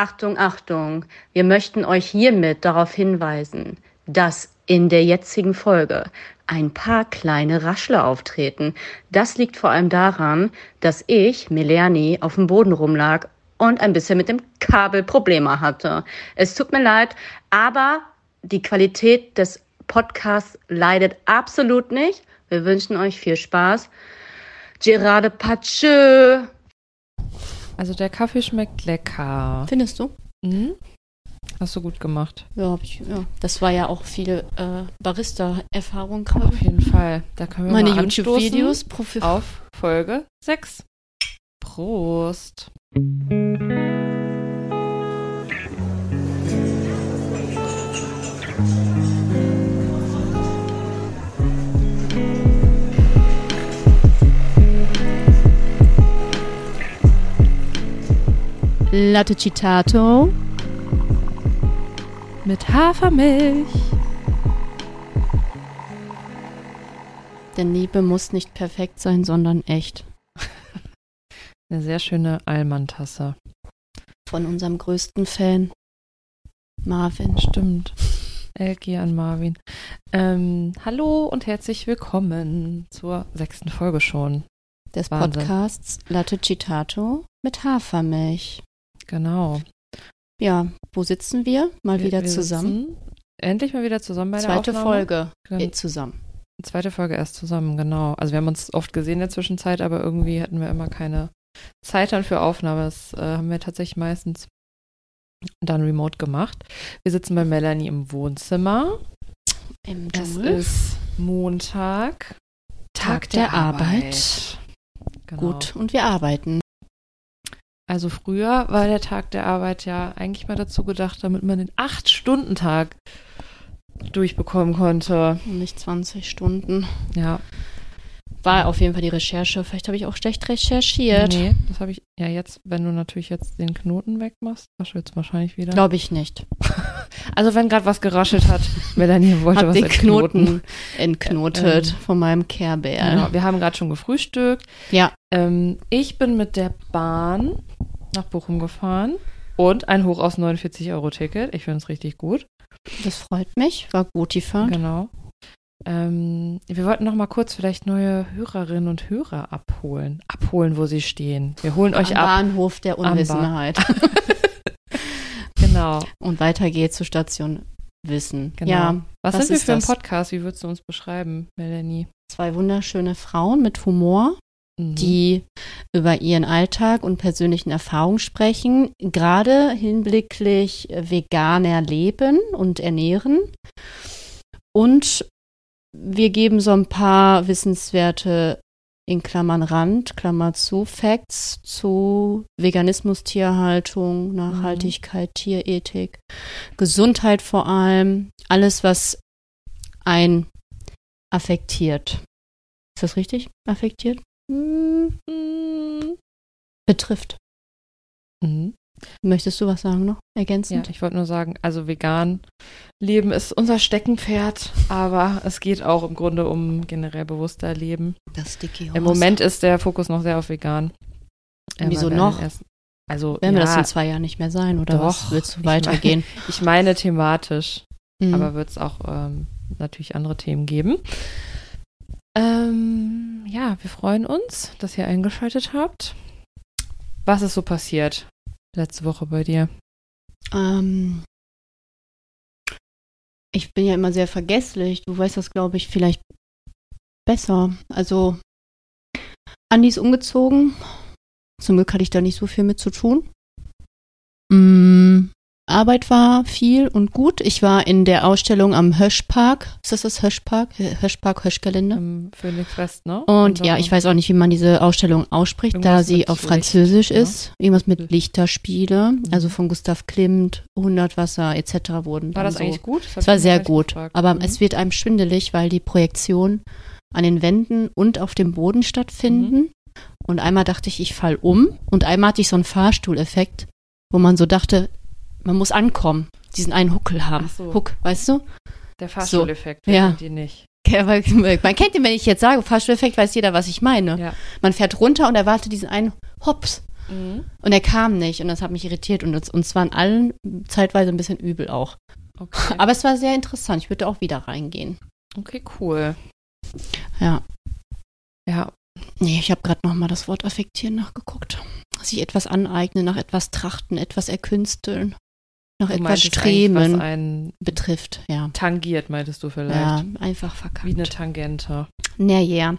Achtung, Achtung, wir möchten euch hiermit darauf hinweisen, dass in der jetzigen Folge ein paar kleine Raschler auftreten. Das liegt vor allem daran, dass ich, Meleani, auf dem Boden rumlag und ein bisschen mit dem Kabel Probleme hatte. Es tut mir leid, aber die Qualität des Podcasts leidet absolut nicht. Wir wünschen euch viel Spaß. Gerade Patschö. Also der Kaffee schmeckt lecker. Findest du? Mhm. Hast du gut gemacht. Ja, hab ich, ja. Das war ja auch viel äh, Barista-Erfahrung Auf gerade. jeden Fall. Da können wir Meine YouTube-Videos. Auf Folge 6. Prost. Latte Citato. Mit Hafermilch. Denn Liebe muss nicht perfekt sein, sondern echt. Eine sehr schöne Allmann-Tasse. Von unserem größten Fan, Marvin. Stimmt. LG an Marvin. Ähm, hallo und herzlich willkommen zur sechsten Folge schon. Des Wahnsinn. Podcasts Latte Citato mit Hafermilch. Genau. Ja, wo sitzen wir? Mal Wir- wieder wir zusammen. Endlich mal wieder zusammen bei der Zweite Aufnahme. Folge Gen- äh, zusammen. Zweite Folge erst zusammen, genau. Also wir haben uns oft gesehen in der Zwischenzeit, aber irgendwie hatten wir immer keine Zeit dann für Aufnahme. Das äh, haben wir tatsächlich meistens dann remote gemacht. Wir sitzen bei Melanie im Wohnzimmer. Im Es Dschungel. ist Montag, Tag der Arbeit. Genau. Gut, und wir arbeiten. Also früher war der Tag der Arbeit ja eigentlich mal dazu gedacht, damit man den 8-Stunden-Tag durchbekommen konnte. Nicht 20 Stunden. Ja, War auf jeden Fall die Recherche. Vielleicht habe ich auch schlecht recherchiert. nee, das habe ich ja jetzt, wenn du natürlich jetzt den Knoten wegmachst, raschelst wahrscheinlich wieder. Glaube ich nicht. Also wenn gerade was geraschelt hat, Melanie wollte Hab was den. Knoten entknotet Ähm, von meinem Care Bear. Genau, wir haben gerade schon gefrühstückt. Ja, Ähm, ich bin mit der Bahn nach Bochum gefahren und ein Hoch aus 49 Euro Ticket. Ich finde es richtig gut. das freut mich. War gut die Fahrt. Genau. Ähm, wir wollten noch mal kurz vielleicht neue Hörerinnen und Hörer abholen. Abholen, wo sie stehen. Wir holen euch Am ab. Bahnhof der Unwissenheit. Genau. Und weiter geht's zur Station Wissen. genau. Ja, was, was sind wir für ein das? Podcast? Wie würdest du uns beschreiben, Melanie? zwei wunderschöne Frauen mit Humor, Mhm. die über ihren Alltag und persönlichen Erfahrungen sprechen, gerade hinblicklich veganer Leben und Ernähren. Und wir geben so ein paar wissenswerte in Klammern Rand, Klammer zu, Facts zu Veganismus, Tierhaltung, Nachhaltigkeit, Tierethik, Gesundheit vor allem, alles, was ein affektiert. Ist das richtig? Affektiert? Betrifft. Mhm. Möchtest du was sagen noch? Ja, Ergänzend? ich wollte nur sagen, also vegan leben ist unser Steckenpferd, aber es geht auch im Grunde um generell bewusster Leben. Das Sticky Im Moment ist der Fokus noch sehr auf vegan. Äh, Wieso wir noch? Erst, also Werden wir ja, das in zwei Jahren nicht mehr sein, oder was? Doch. Willst du Ich weitergehen? ich meine thematisch, Mhm. aber wird es auch ähm, natürlich andere Themen geben. Ähm, ja, wir freuen uns, dass ihr eingeschaltet habt. Was ist so passiert letzte Woche bei dir? Ähm, ich bin ja immer sehr vergesslich. Du weißt das, glaube ich, vielleicht besser. Also, Andi ist umgezogen. Zum Glück hatte ich da nicht so viel mit zu tun. Mm, Arbeit war viel und gut. Ich war in der Ausstellung am Höschpark. Ist das das Höschpark? Höschpark, Höschgelände. Im Phoenix West, ne? Und ja, ich weiß auch nicht, wie man diese Ausstellung ausspricht, da sie auf Licht, Französisch ne? ist. Irgendwas mit Licht. Lichterspiele, Mhm. also von Gustav Klimt, 100 Wasser etc. wurden. War das so. eigentlich gut? Es war sehr gut, Gefragt. aber Mhm. es wird einem schwindelig, weil die Projektion an den Wänden und auf dem Boden stattfinden. Mhm. Und einmal dachte ich, ich fall um. Und einmal hatte ich so einen Fahrstuhleffekt, wo man so dachte, man muss ankommen, diesen einen Huckel haben. So. Huck, weißt du? Der Fahrstuhleffekt, Ja. wer kennt die nicht. Ja, Man kennt den, wenn ich jetzt sage, Fahrstuhleffekt, weiß jeder, was ich meine. Ja. Man fährt runter und erwartet diesen einen Hops. Mhm. Und er kam nicht und das hat mich irritiert und uns, uns waren allen zeitweise ein bisschen übel auch. Okay. Aber es war sehr interessant. Ich würde auch wieder reingehen. Okay, cool. Ja. Ja. Nee, ich habe gerade noch mal das Wort affektieren nachgeguckt. Sich etwas aneignen, nach etwas trachten, etwas erkünsteln noch etwas Streben was einen betrifft, ja. Tangiert, meintest du vielleicht? Ja, einfach verkackt. Wie eine Tangente. Naja.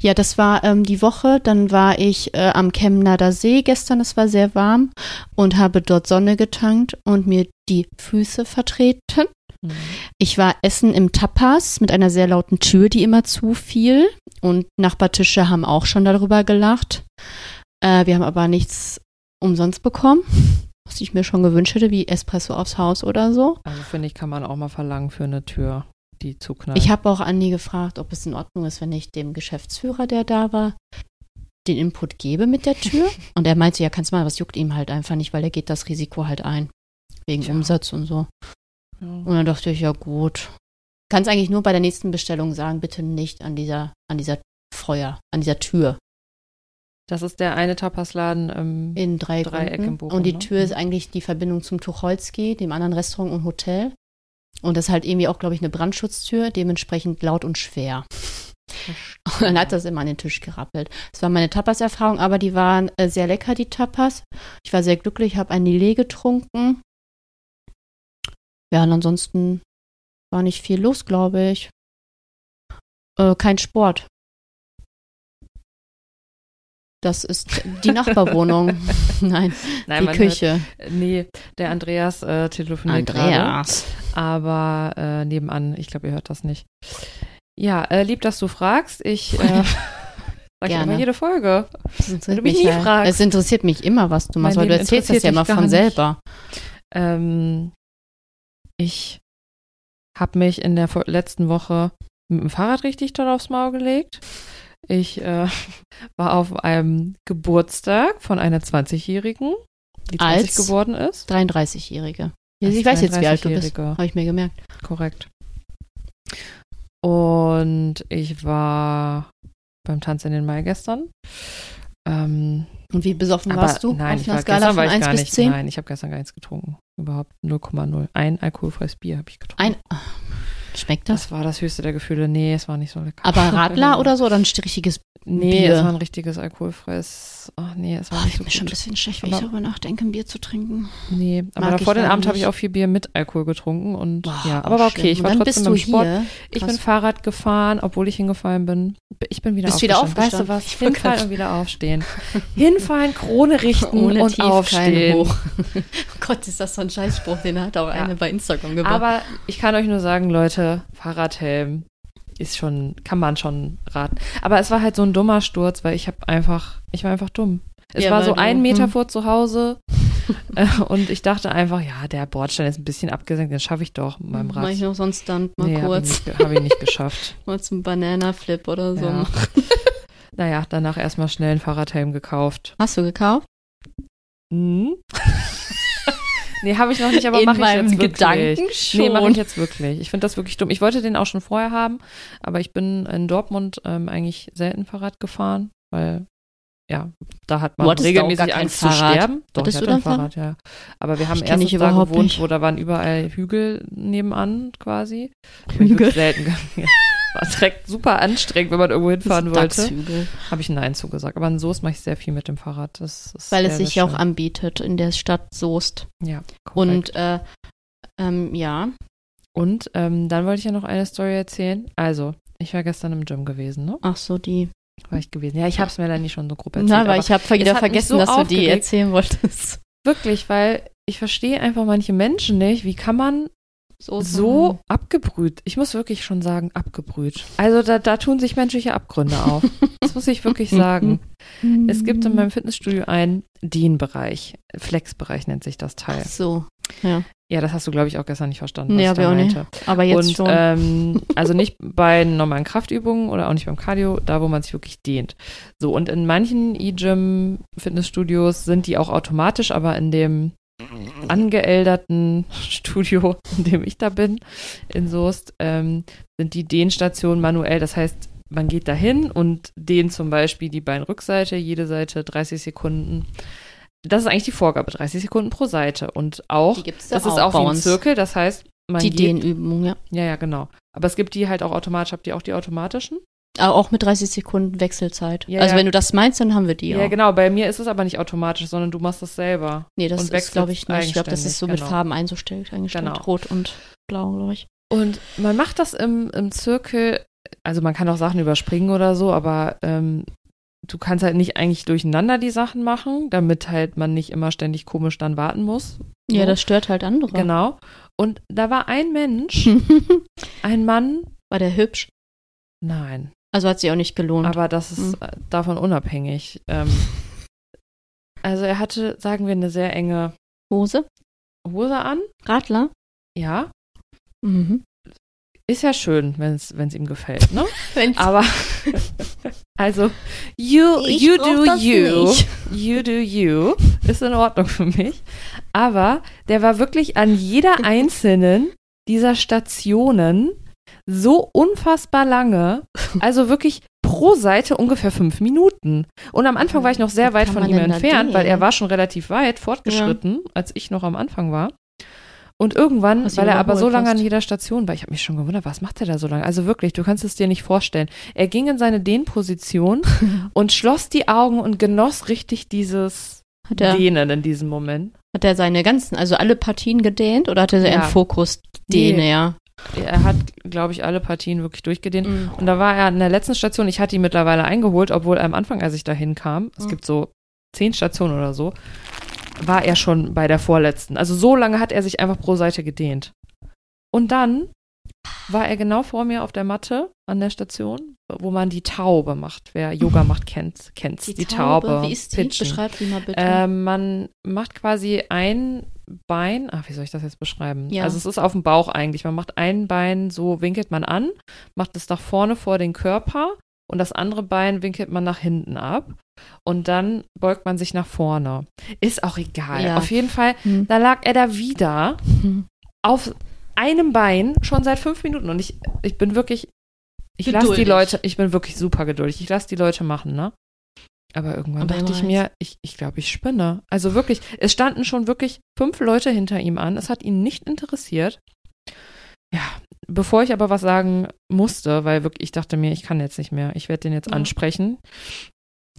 Ja, das war ähm, die Woche. Dann war ich äh, am Chemnader See gestern. Es war sehr warm und habe dort Sonne getankt und mir die Füße vertreten. Mhm. Ich war essen im Tapas mit einer sehr lauten Tür, die immer zufiel. Und Nachbartische haben auch schon darüber gelacht. Äh, wir haben aber nichts umsonst bekommen was ich mir schon gewünscht hätte, wie Espresso aufs Haus oder so. Also finde ich, kann man auch mal verlangen für eine Tür, die zuknallt. Ich habe auch Andi gefragt, ob es in Ordnung ist, wenn ich dem Geschäftsführer, der da war, den Input gebe mit der Tür. Und er meinte, ja, kannst du mal, was juckt ihm halt einfach nicht, weil er geht das Risiko halt ein. Wegen ja. Umsatz und so. Ja. Und dann dachte ich, ja gut. Kannst eigentlich nur bei der nächsten Bestellung sagen, bitte nicht an dieser, an dieser Feuer, an dieser Tür. Das ist der eine Tapasladen im in drei Dreieck im Bochum, Und die ne? Tür ist eigentlich die Verbindung zum Tucholsky, dem anderen Restaurant und Hotel. Und das ist halt irgendwie auch, glaube ich, eine Brandschutztür, dementsprechend laut und schwer. Und dann hat das immer an den Tisch gerappelt. Das war meine Tapas-Erfahrung, aber die waren äh, sehr lecker, die Tapas. Ich war sehr glücklich, habe ein Lillet getrunken. Ja, und ansonsten war nicht viel los, glaube ich. Äh, kein Sport. Das ist die Nachbarwohnung. Nein, Nein, die Küche. Hört, nee, der Andreas äh, telefoniert Andreas. Grade, aber äh, nebenan, ich glaube, ihr hört das nicht. Ja, äh, lieb, dass du fragst. Ich äh, sag immer jede Folge. Wenn du mich nie halt. fragst. Es interessiert mich immer, was du machst, weil du erzählst das ja immer von selber. Ähm, ich habe mich in der letzten Woche mit dem Fahrrad richtig toll aufs Maul gelegt. Ich äh, war auf einem Geburtstag von einer 20-Jährigen, die 20 Als geworden ist. 33-Jährige. Ich weiß jetzt, wie alt du bist. Habe ich mir gemerkt. Korrekt. Und ich war beim Tanz in den Mai gestern. Ähm, und wie besoffen warst du? Nein, auf einer Skala von 1 bis 10? Nein, ich habe gestern gar nichts getrunken. Überhaupt 0,0. Ein alkoholfreies Bier habe ich getrunken. Ein, Schmeckt das? Das war das höchste der Gefühle. Nee, es war nicht so lecker. Aber Radler oder so oder ein richtiges Nee, Bier? es war ein richtiges alkoholfreies. Ach nee, es war oh, nicht so Ich bin schon ein bisschen schlecht, wenn aber, ich darüber nachdenke, ein Bier zu trinken. Nee, aber vor den Abend habe ich auch viel Bier mit Alkohol getrunken und Boah, ja, aber war okay. Ich war trotzdem beim Sport. Ich bin Fahrrad gefahren, obwohl ich hingefallen bin. Ich bin wieder Bist aufgestanden. Wieder weißt du was? Ich Hinfallen und wieder aufstehen. Hinfallen, Krone richten Ohne und aufstehen. Hoch. oh Gott, ist das so ein Scheißspruch, den hat auch ja. eine bei Instagram gebracht. Aber ich kann euch nur sagen, Leute, Fahrradhelm ist schon, kann man schon raten. Aber es war halt so ein dummer Sturz, weil ich habe einfach, ich war einfach dumm. Es ja, war so ein Meter hm. vor zu Hause äh, und ich dachte einfach, ja, der Bordstein ist ein bisschen abgesenkt, den schaffe ich doch mit meinem Rad. Mach ich noch so einen Stunt mal nee, kurz. Habe ich, hab ich, nicht geschafft. mal zum Banana-Flip oder so. Ja. naja, danach erstmal schnell einen Fahrradhelm gekauft. Hast du gekauft? Mhm. Nee, habe ich noch nicht, aber mache ich jetzt wirklich. Gedanken schon. Nee, mache ich jetzt wirklich. Ich finde das wirklich dumm. Ich wollte den auch schon vorher haben, aber ich bin in Dortmund ähm, eigentlich selten Fahrrad gefahren, weil ja, da hat man regelmäßig Angst zu sterben. Doch, Hattest ich hatte ein Fahrrad, ja. Aber wir haben erst da gewohnt, nicht. wo da waren überall Hügel nebenan quasi. Hügel? Selten war direkt super anstrengend, wenn man irgendwo hinfahren wollte. Habe ich Nein zugesagt. Aber in Soest mache ich sehr viel mit dem Fahrrad. Das Weil es sich ja auch anbietet in der Stadt Soest. Ja. Korrekt. Und äh, ähm, ja. Und ähm, dann wollte ich ja noch eine Story erzählen. Also, ich war gestern im Gym gewesen, ne? Ach so, die. War ich gewesen. Ja, ich habe es mir dann nicht schon so grob erzählt. Na, weil ich habe wieder vergessen, so dass aufgeregt. du die erzählen wolltest. Wirklich, weil ich verstehe einfach manche Menschen nicht. Wie kann man so, so abgebrüht. Ich muss wirklich schon sagen, abgebrüht. Also da, da tun sich menschliche Abgründe auf. das muss ich wirklich sagen. es gibt in meinem Fitnessstudio einen Dean-Bereich. Flex-Bereich nennt sich das Teil. Ach so, ja. Ja, das hast du, glaube ich, auch gestern nicht verstanden. Nee, aber auch nicht. Aber jetzt Und, schon. Ähm, also nicht bei normalen Kraftübungen oder auch nicht beim Cardio, da wo man sich wirklich dehnt. So, und in manchen E-Gym-Fitnessstudios sind die auch automatisch, aber in dem angeälterten Studio, in dem ich da bin, in Soest, ähm, sind die Dehnstationen manuell. Das heißt, man geht dahin und dehnt zum Beispiel die Beinrückseite, jede Seite 30 Sekunden. das ist eigentlich die Vorgabe, 30 Sekunden pro Seite. Und auch, das da ist auch auch ein. Zirkel, das heißt, man Die geht, Dehnübung, ja. Ja, ja, genau. Aber es gibt die halt auch automatisch. Habt ihr auch die automatischen? Aber auch mit 30 Sekunden Wechselzeit. Ja, also ja. wenn du das meinst, dann haben wir die Ja, ja. genau. Bei mir ist es aber nicht automatisch, sondern du machst das selber. Nee, das ist, glaube ich, nicht. Ich glaube, das ist so mit genau. Farben eingestellt, eingestellt. Genau. Rot und blau, glaube ich. Und man macht das im, im Zirkel, also man kann auch Sachen überspringen oder so, aber ähm, du kannst halt nicht eigentlich durcheinander die Sachen machen, damit halt man nicht immer ständig komisch dann warten muss. Ja, So. das stört halt andere. Genau. Und da war ein Mensch, ein Mann, War der hübsch? nein, Also hat sich auch nicht gelohnt. aber das ist Hm. äh, davon unabhängig. Ähm, also er hatte, sagen wir, eine sehr enge Hose? Hose an. Radler? Ja, Mhm. ist ja schön, wenn es ihm gefällt, ne? Aber also you Ich you do you nicht. you do you ist in Ordnung für mich. Aber der war wirklich an jeder einzelnen dieser Stationen so unfassbar lange, also wirklich pro Seite ungefähr fünf Minuten. Und am Anfang war ich noch sehr weit von ihm entfernt, weil er war schon relativ weit fortgeschritten, als ich noch am Anfang war. Und irgendwann, Was weil er aber so lange an hast. jeder Station war, ich habe mich schon gewundert, was macht er da so lange? Also wirklich, du kannst es dir nicht vorstellen. Er ging in seine Dehnposition und schloss die Augen und genoss richtig dieses Hat er, Dehnen in diesem Moment. hat er seine ganzen, also alle Partien gedehnt oder hat er Ja. einen Fokus Dehne, Nee. ja? Er hat, glaube ich, alle Partien wirklich durchgedehnt. Mhm. Und da war er an der letzten Station, ich hatte ihn mittlerweile eingeholt, obwohl am Anfang, als ich da hinkam, es Mhm. gibt so zehn Stationen oder so, war er schon bei der vorletzten. Also so lange hat er sich einfach pro Seite gedehnt. Und dann war er genau vor mir auf der Matte an der Station, wo man die Taube macht. Wer Yoga macht, kennt kennt's. Die, Taube. Wie ist die? Pitchen. Beschreib die mal bitte. Ähm, man macht quasi ein Bein, ach, wie soll ich das jetzt beschreiben? Ja. Also es ist auf dem Bauch eigentlich. Man macht ein Bein, so winkelt man an, macht es nach vorne vor den Körper und das andere Bein winkelt man nach hinten ab und dann beugt man sich nach vorne. Ist auch egal. Ja. Auf jeden Fall, Hm. da lag er da wieder Hm. auf einem Bein schon seit fünf Minuten und ich, ich bin wirklich, ich lasse die. Leute, ich bin wirklich super geduldig. Ich lasse die Leute machen, ne? Aber irgendwann Aber dachte ich immer mir, ich, ich glaube, ich spinne. Also wirklich, es standen schon wirklich fünf Leute hinter ihm an. Es hat ihn nicht interessiert. Ja, bevor ich aber was sagen musste, weil wirklich, ich dachte mir, ich kann jetzt nicht mehr. Ich werde den jetzt Ja. ansprechen.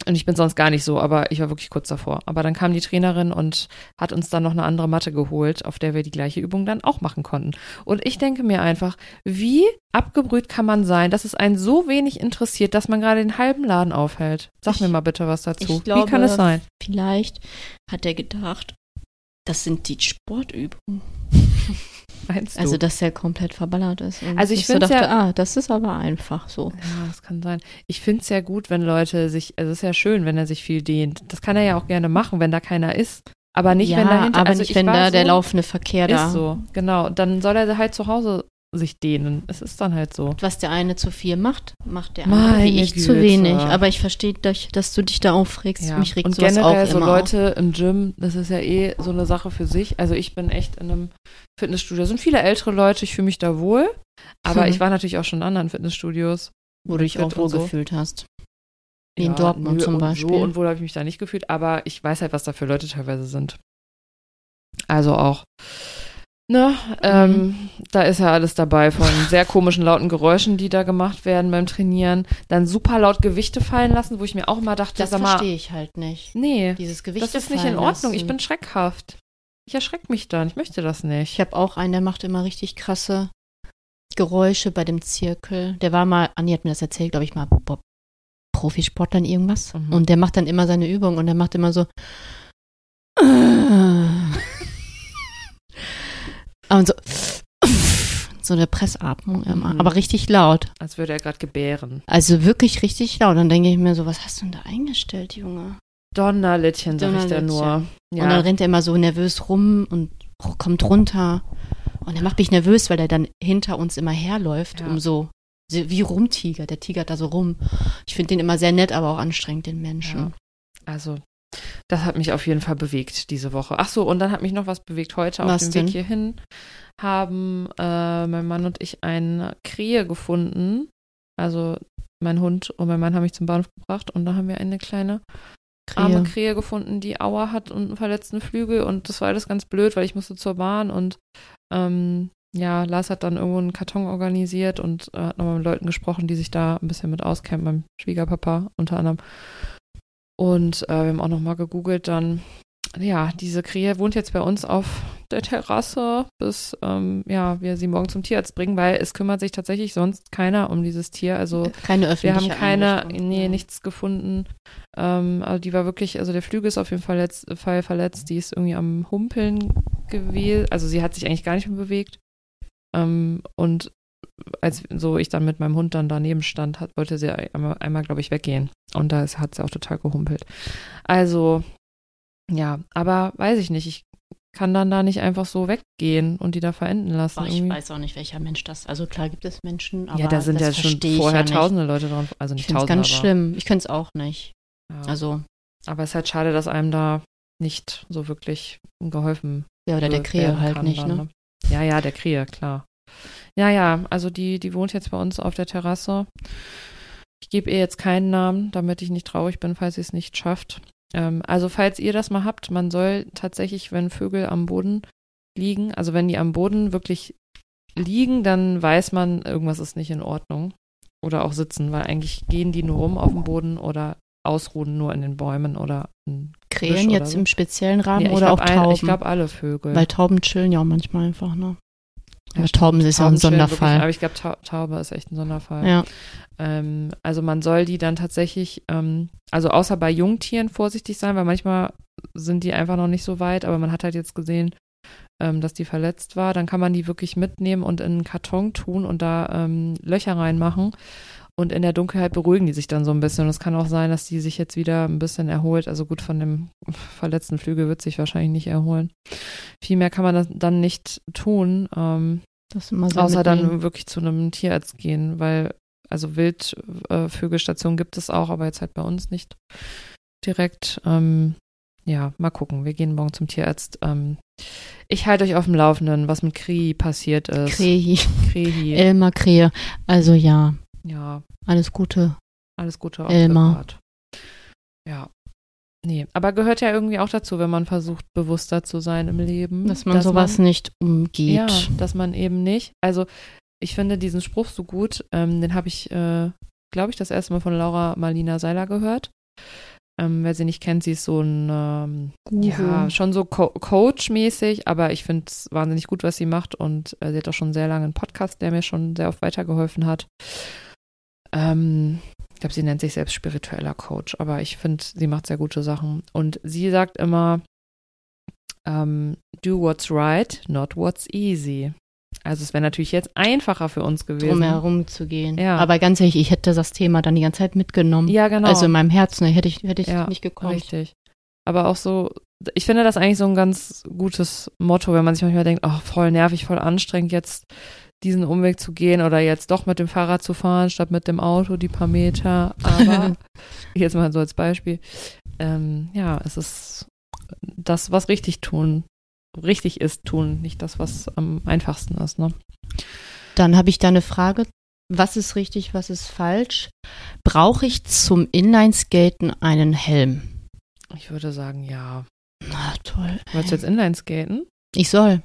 Und ich bin sonst gar nicht so, aber ich war wirklich kurz davor. Aber dann kam die Trainerin und hat uns dann noch eine andere Matte geholt, auf der wir die gleiche Übung dann auch machen konnten. Und ich denke mir einfach, wie abgebrüht kann man sein, dass es einen so wenig interessiert, dass man gerade den halben Laden aufhält? Sag Ich- mir mal bitte was dazu. glaube, wie kann es sein? Vielleicht hat er gedacht, das sind die Sportübungen. Meinst du? Also, dass er komplett verballert ist. Also ich so find's dachte, ja- ah, das ist aber einfach so. Ja, das kann sein. Ich finde es ja gut, wenn Leute sich, also es ist ja schön, wenn er sich viel dehnt. Das kann er ja auch gerne machen, wenn da keiner ist. Aber nicht, ja, wenn dahinter, aber also nicht, ich wenn da so, der laufende Verkehr da. Ist so, genau. Dann soll er halt zu Hause sich dehnen. Es ist dann halt so. Was der eine zu viel macht, macht der Meine andere wie ich zu Güte. wenig. Aber ich verstehe, dass du dich da aufregst. Ja. Mich regt Und sowas generell auch so immer Leute im Gym, das ist ja eh so eine Sache für sich. Also ich bin echt in einem Fitnessstudio. Es sind viele ältere Leute, ich fühle mich da wohl. Aber Hm. ich war natürlich auch schon in anderen Fitnessstudios. auf, wo du dich auch und so. wohlgefühlt hast. Wie in Ja, Dortmund nö, zum und Beispiel. So und wohl habe ich mich da nicht gefühlt, aber ich weiß halt, was da für Leute teilweise sind. Also auch. Ne, ähm, da ist ja alles dabei von sehr komischen lauten Geräuschen, die da gemacht werden beim Trainieren. Dann super laut Gewichte fallen lassen, wo ich mir auch immer dachte, das verstehe ich halt nicht. nee, Dieses Gewicht das ist nicht in Ordnung. Ich bin schreckhaft. Ich erschrecke mich dann. Ich möchte das nicht. Ich habe auch einen, der macht immer richtig krasse Geräusche bei dem Zirkel. Der war mal, Anni hat mir das erzählt, glaube ich mal, Bob, Profisportlern irgendwas. Mhm. Und der macht dann immer seine Übung und der macht immer so. Und so. So eine Pressatmung immer. Mhm. Aber richtig laut. Als würde er gerade gebären. Also wirklich richtig laut. Dann denke ich mir so, was hast du denn da eingestellt, Junge? Donnerlittchen, sag ich da nur. Donnerlittchen. Ja. Und dann rennt er immer so nervös rum und kommt runter. Und er macht mich nervös, weil er dann hinter uns immer herläuft, Ja. um so, wie rumtigert. Der tigert da so rum. Ich finde den immer sehr nett, aber auch anstrengend, den Menschen. Ja. Also, das hat mich auf jeden Fall bewegt diese Woche. Ach so, und dann hat mich noch was bewegt. Heute Was auf dem denn? Weg hierhin haben äh, mein Mann und ich eine Krähe gefunden. Also mein Hund und mein Mann haben mich zum Bahnhof gebracht und da haben wir eine kleine arme Krähe gefunden, die Aua hat und einen verletzten Flügel und das war alles ganz blöd, weil ich musste zur Bahn und ähm, ja, Lars hat dann irgendwo einen Karton organisiert und äh, hat nochmal mit Leuten gesprochen, die sich da ein bisschen mit auskennen, meinem Schwiegerpapa unter anderem. Und äh, wir haben auch nochmal gegoogelt dann, ja, diese Krähe wohnt jetzt bei uns auf der Terrasse, bis ähm, ja, wir sie morgen zum Tierarzt bringen, weil es kümmert sich tatsächlich sonst keiner um dieses Tier. Also keine öffentliche Wir haben keine, nee, nichts gefunden. Ähm, also die war wirklich, also der Flügel ist auf jeden Fall, letzt, Fall verletzt, die ist irgendwie am Humpeln gewesen. Also sie hat sich eigentlich gar nicht mehr bewegt. Ähm, und als so ich dann mit meinem Hund dann daneben stand, hat, wollte sie einmal, einmal glaube ich, weggehen. Und da ist, hat sie auch total gehumpelt. Also, ja, aber weiß ich nicht. Ich kann dann da nicht einfach so weggehen und die da verenden lassen. Boah, ich irgendwie. weiß auch nicht, welcher Mensch das. Also klar gibt es Menschen, aber ja, da sind ja schon vorher ja tausende Leute dran. Also nicht ich tausende. ganz schlimm. Ich könnte es auch nicht. Ja. Also. Aber es ist halt schade, dass einem da nicht so wirklich geholfen Ja, oder der Krähe halt nicht, dann, ne? ne? Ja, ja, der Krähe, klar. Ja, ja, also die, die wohnt jetzt bei uns auf der Terrasse. Ich gebe ihr jetzt keinen Namen, damit ich nicht traurig bin, falls sie es nicht schafft. Ähm, also falls ihr das mal habt, man soll tatsächlich, wenn Vögel am Boden liegen, also wenn die am Boden wirklich liegen, dann weiß man, irgendwas ist nicht in Ordnung. Oder auch sitzen, weil eigentlich gehen die nur rum auf dem Boden oder ausruhen nur in den Bäumen oder Krähen jetzt so. im speziellen Rahmen nee, oder auch Tauben? Ein, ich glaube alle Vögel. Weil Tauben chillen ja auch manchmal einfach, ne? Ja, Tauben ist ja ein Sonderfall. Wirklich, aber ich glaube, Taube ist echt ein Sonderfall. Ja. Ähm, also man soll die dann tatsächlich, ähm, also außer bei Jungtieren vorsichtig sein, weil manchmal sind die einfach noch nicht so weit, aber man hat halt jetzt gesehen, ähm, dass die verletzt war. Dann kann man die wirklich mitnehmen und in einen Karton tun und da ähm, Löcher reinmachen. Und in der Dunkelheit beruhigen die sich dann so ein bisschen. Und es kann auch sein, dass die sich jetzt wieder ein bisschen erholt. Also gut, von dem verletzten Flügel wird sich wahrscheinlich nicht erholen. Viel mehr kann man das dann nicht tun. Ähm, außer dann wirklich zu einem Tierarzt gehen, weil also Wildvögelstationen äh, gibt es auch, aber jetzt halt bei uns nicht direkt. Ähm, ja, mal gucken. Wir gehen morgen zum Tierarzt. Ähm, ich halte euch auf dem Laufenden, was mit Kri passiert ist. Krehi. Krehi. Elmar Krähe. Also ja, ja. Alles Gute. Alles Gute. Elmar. Ja. Nee, aber gehört ja irgendwie auch dazu, wenn man versucht, bewusster zu sein im Leben. Dass man dass sowas man, nicht umgeht. Ja, dass man eben nicht. Also, ich finde diesen Spruch so gut, ähm, den habe ich, äh, glaube ich, das erste Mal von Laura Marlina Seiler gehört. Ähm, wer sie nicht kennt, sie ist so ein, ähm, ja, schon so Co Coach-mäßig, aber ich finde es wahnsinnig gut, was sie macht und äh, sie hat auch schon sehr lange einen Podcast, der mir schon sehr oft weitergeholfen hat. Ähm, ich glaube, sie nennt sich selbst spiritueller Coach, aber ich finde, sie macht sehr gute Sachen. Und sie sagt immer, ähm, do what's right, not what's easy. Also es wäre natürlich jetzt einfacher für uns gewesen. Drumherum zu gehen. Ja. Aber ganz ehrlich, ich hätte das Thema dann die ganze Zeit mitgenommen. Ja, genau. Also in meinem Herzen hätte ich, hätte ich ja, nicht gekommen. Richtig. Aber auch so, ich finde das eigentlich so ein ganz gutes Motto, wenn man sich manchmal denkt, oh, voll nervig, voll anstrengend, jetzt diesen Umweg zu gehen oder jetzt doch mit dem Fahrrad zu fahren, statt mit dem Auto die paar Meter. Aber jetzt mal so als Beispiel. Ähm, ja, es ist das, was richtig tun, richtig ist, tun, nicht das, was am einfachsten ist. Ne? Dann habe ich da eine Frage. Was ist richtig, was ist falsch? Brauche ich zum Inlineskaten einen Helm? Ich würde sagen, ja. Na toll. Wolltest du jetzt Inlineskaten? Ich soll.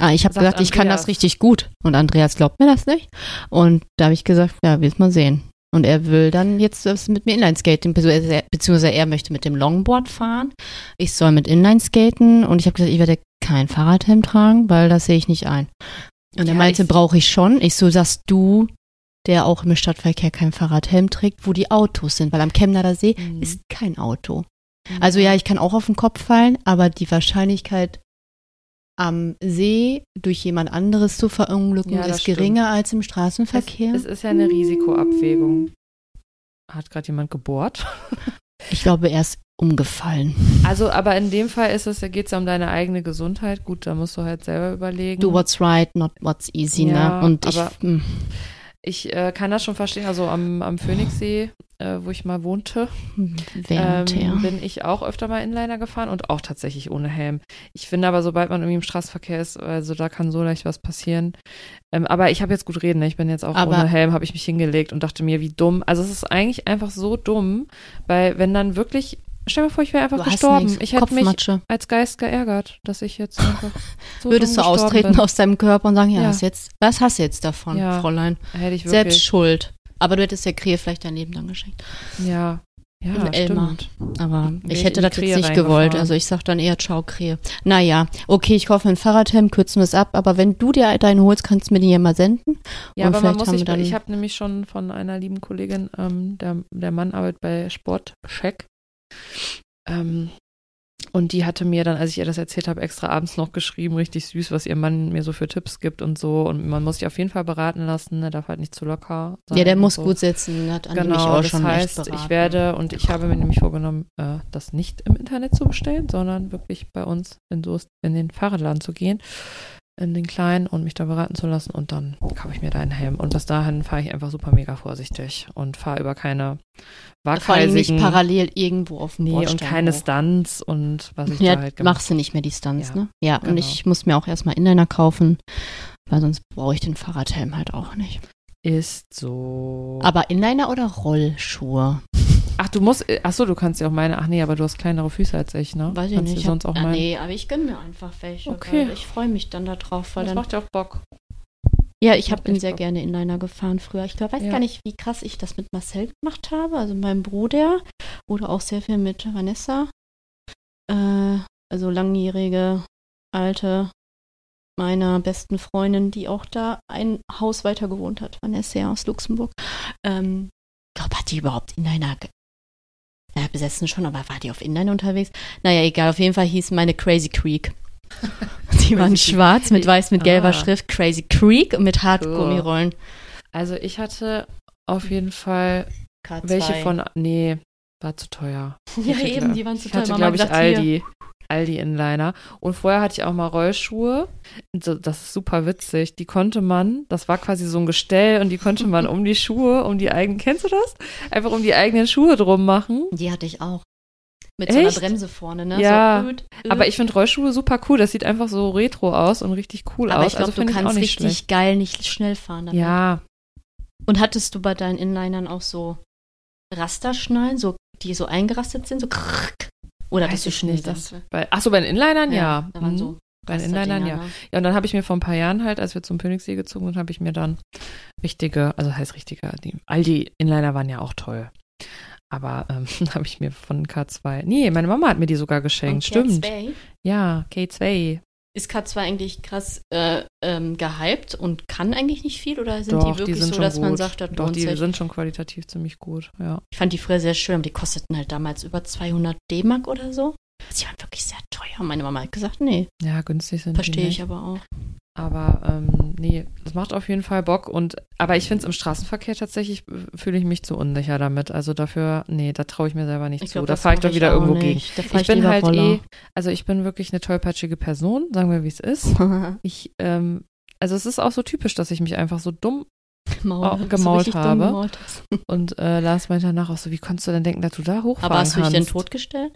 Ah, ich habe gesagt, Andreas. ich kann das richtig gut. Und Andreas glaubt mir das nicht. Und da habe ich gesagt, ja, willst mal sehen. Und er will dann jetzt mit mir Inlineskaten, beziehungsweise er möchte mit dem Longboard fahren. Ich soll mit Inlineskaten und ich habe gesagt, ich werde kein Fahrradhelm tragen, weil das sehe ich nicht ein. Und er meinte, brauche ich schon. Ich so, sagst du, der auch im Stadtverkehr kein Fahrradhelm trägt, wo die Autos sind, weil am Chemnader See mhm. ist kein Auto. Also ja, ich kann auch auf den Kopf fallen, aber die Wahrscheinlichkeit am See durch jemand anderes zu verunglücken, ja, ist stimmt. geringer als im Straßenverkehr. Es, es ist ja eine Risikoabwägung. Hat gerade jemand gebohrt? Ich glaube, er ist umgefallen. Also, aber in dem Fall ist es, da geht es ja um deine eigene Gesundheit. Gut, da musst du halt selber überlegen. Do what's right, not what's easy, ne? ja, ne? Und ich, hm. Ich äh, kann das schon verstehen. Also am, am Phoenixsee äh, wo ich mal wohnte, Während, ähm, ja. bin ich auch öfter mal Inliner gefahren und auch tatsächlich ohne Helm. Ich finde aber, sobald man irgendwie im Straßenverkehr ist, also da kann so leicht was passieren. Ähm, aber ich habe jetzt gut reden, ne? ich bin jetzt auch aber ohne Helm, habe ich mich hingelegt und dachte mir, wie dumm. Also es ist eigentlich einfach so dumm, weil wenn dann wirklich stell dir vor, ich wäre einfach Du gestorben. Ich hätte mich als Geist geärgert, dass ich jetzt einfach so Würdest du austreten bin. aus deinem Körper und sagen, ja, Ja. Was, jetzt, was hast du jetzt davon, Ja. Fräulein? Hätte ich wirklich. Selbst schuld. Aber du hättest der Krähe vielleicht dein Leben dann geschenkt. Ja. Ja, Und Elmar. stimmt. Aber ich ich hätte das jetzt nicht gewollt. Also ich sag dann eher Ciao, Krähe. Naja, okay, ich kaufe mir ein Fahrradhelm, kürzen wir es ab. Aber wenn du dir deinen holst, kannst du mir den ja mal senden. Ja, Und aber man muss dann- ich habe nämlich schon von einer lieben Kollegin, ähm, der, der Mann arbeitet bei Sportcheck. Ähm, und die hatte mir dann, als ich ihr das erzählt habe, extra abends noch geschrieben, richtig süß, was ihr Mann mir so für Tipps gibt und so. Und man muss sich auf jeden Fall beraten lassen, der darf halt nicht zu locker sein. Ja, der muss so. gut sitzen. Hat mich Genau, auch das schon heißt, ich werde, und ich habe mir nämlich vorgenommen, äh, das nicht im Internet zu bestellen, sondern wirklich bei uns in, so, in den Fahrradladen zu gehen, in den kleinen und mich da beraten zu lassen und dann kaufe ich mir da einen Helm. Und bis dahin fahre ich einfach super mega vorsichtig und fahre über keine allem nicht waghalsigen, parallel irgendwo auf dem nee, und keine hoch. Stunts und was ich Ja, da halt gemacht machst du nicht mehr die Stunts, Ja, ne? Ja, und genau. ich muss mir auch erstmal Inliner kaufen, weil sonst brauche ich den Fahrradhelm halt auch nicht. ist so. Aber Inliner oder Rollschuhe? Ach, du musst, ach so, du kannst ja auch meine, ach nee, aber du hast kleinere Füße als ich, ne? Weiß ich kannst nicht. dir Ich hab- sonst auch ah, meine. nee, aber ich gönne mir einfach welche. Okay. Ich freue mich dann darauf, weil das dann macht ja auch Bock. Ja, ich habe bin echt sehr Bock. gerne Inliner gefahren früher. Ich glaube, weiß Ja. gar nicht, wie krass ich das mit Marcel gemacht habe, also meinem Bruder oder auch sehr viel mit Vanessa. Äh, also langjährige alte meiner besten Freundin, die auch da ein Haus weiter gewohnt hat, Vanessa aus Luxemburg. Ähm, ich glaube, hat die überhaupt Inliner ge- ja, besessen schon, aber war die auf Inliner unterwegs? Naja, egal, auf jeden Fall hieß meine Crazy Creek. Die waren schwarz mit weiß mit gelber Ah. Schrift, Crazy Creek mit Hartgummirollen. Also ich hatte auf jeden Fall K2. welche von, nee, war zu teuer. Ja, Ich hatte, eben, die waren zu Ich teuer. hatte, glaube ich, gesagt, hier. Aldi. Aldi Inliner. Und vorher hatte ich auch mal Rollschuhe. Das ist super witzig. Die konnte man, das war quasi so ein Gestell und die konnte man um die Schuhe, um die eigenen, kennst du das? Einfach um die eigenen Schuhe drum machen. Die hatte ich auch. Mit so einer Echt? Bremse vorne, ne? Ja, So, öd, öd. Aber ich finde Rollschuhe super cool. Das sieht einfach so retro aus und richtig cool Aber aus. ich glaube, also du kannst nicht richtig schlecht. geil nicht schnell fahren. Damit. Ja, Und hattest du bei deinen Inlinern auch so Rasterschnallen, so, die so eingerastet sind? So krrrk? Oder Weiß bist du ich nicht, schnell das- bei, ach so, bei den Inlinern, ja. Waren Mhm. so Bei den Inlinern, ja. Ja, und dann habe ich mir vor ein paar Jahren halt, als wir zum Königssee gezogen sind, habe ich mir dann richtige, also heißt richtige, die Aldi Inliner waren ja auch toll. Aber ähm, habe ich mir von K2, nee, meine Mama hat mir die sogar geschenkt, Und stimmt. K2? Ja, K2. Ist K2 eigentlich krass äh, ähm, gehypt und kann eigentlich nicht viel? Oder sind Doch, die wirklich sind so, dass gut. man sagt, das Doch, die sich? sind schon qualitativ ziemlich gut, ja. Ich fand die früher sehr schön, aber die kosteten halt damals über 200 D-Mark oder so. Sie waren wirklich sehr teuer. Meine Mama hat gesagt, nee, Ja, günstig sind verstehe die ich nicht. aber auch. Aber ähm, nee, das macht auf jeden Fall Bock. Und aber ich finde es im Straßenverkehr tatsächlich äh, fühle ich mich zu unsicher damit. Also dafür, nee, da traue ich mir selber nicht zu. glaub, da fahre ich doch wieder irgendwo nicht. Da fahr Ich bin halt Roller. eh, also ich bin wirklich eine tollpatschige Person, sagen wir, wie es ist. Ich, ähm, also es ist auch so typisch, dass ich mich einfach so dumm Maul, Oh, gemault dumm habe. hast. und äh, Lars meinte danach auch so, wie konntest du denn denken, dass du da hochfahren Aber hast du dich denn totgestellt?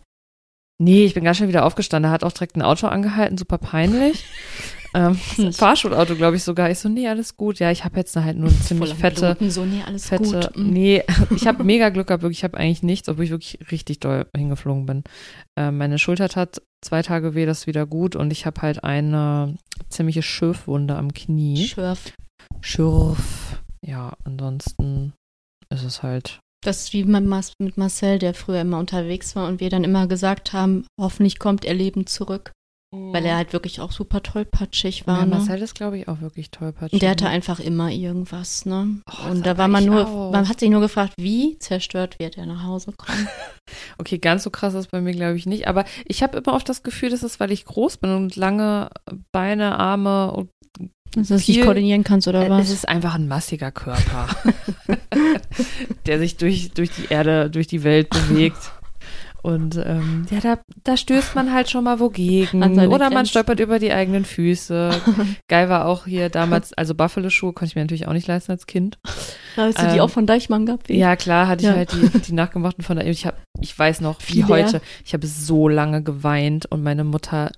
Nee, ich bin ganz schnell wieder aufgestanden. Da hat auch direkt ein Auto angehalten, super peinlich. ähm, ein Fahrschulauto, glaube ich sogar. Ich so, nee, alles gut. Ja, ich habe jetzt halt nur eine ziemlich fette, Bluten, so, nee, alles fette. gut. Mm. Nee, ich habe mega Glück gehabt, wirklich. Ich habe eigentlich nichts, obwohl ich wirklich richtig doll hingeflogen bin. Ähm, meine Schulter tat zwei Tage weh, das ist wieder gut. Und ich habe halt eine ziemliche Schürfwunde am Knie. Schürf. Schürf. Ja, ansonsten ist es halt. Das ist wie mit Marcel, der früher immer unterwegs war und wir dann immer gesagt haben, hoffentlich kommt er lebend zurück. Weil er halt wirklich auch super tollpatschig war. ja, ne? Marcel ist, glaube ich, auch wirklich tollpatschig. Und der hatte einfach immer irgendwas, ne? Oh, und da war man nur, auch. man hat sich nur gefragt, wie zerstört wird er nach Hause kommen. Okay, ganz so krass ist bei mir, glaube ich, nicht. Aber ich habe immer oft das Gefühl, dass es, weil ich groß bin und lange Beine, Arme und Dass du das nicht koordinieren kannst oder äh, was? es ist einfach ein massiger Körper, der sich durch, durch die Erde, durch die Welt bewegt. Und ähm, ja, da, da stößt man halt schon mal wogegen. Oder man stolpert über die eigenen Füße. Geil war auch hier damals, also Buffalo-Schuhe konnte ich mir natürlich auch nicht leisten als Kind. Hast du die ähm, auch von Deichmann gehabt? Ja, klar, hatte ich Ja. halt die, die nachgemachten von der. Ich habe, ich weiß noch, wie Wie heute. Ich habe so lange geweint und meine Mutter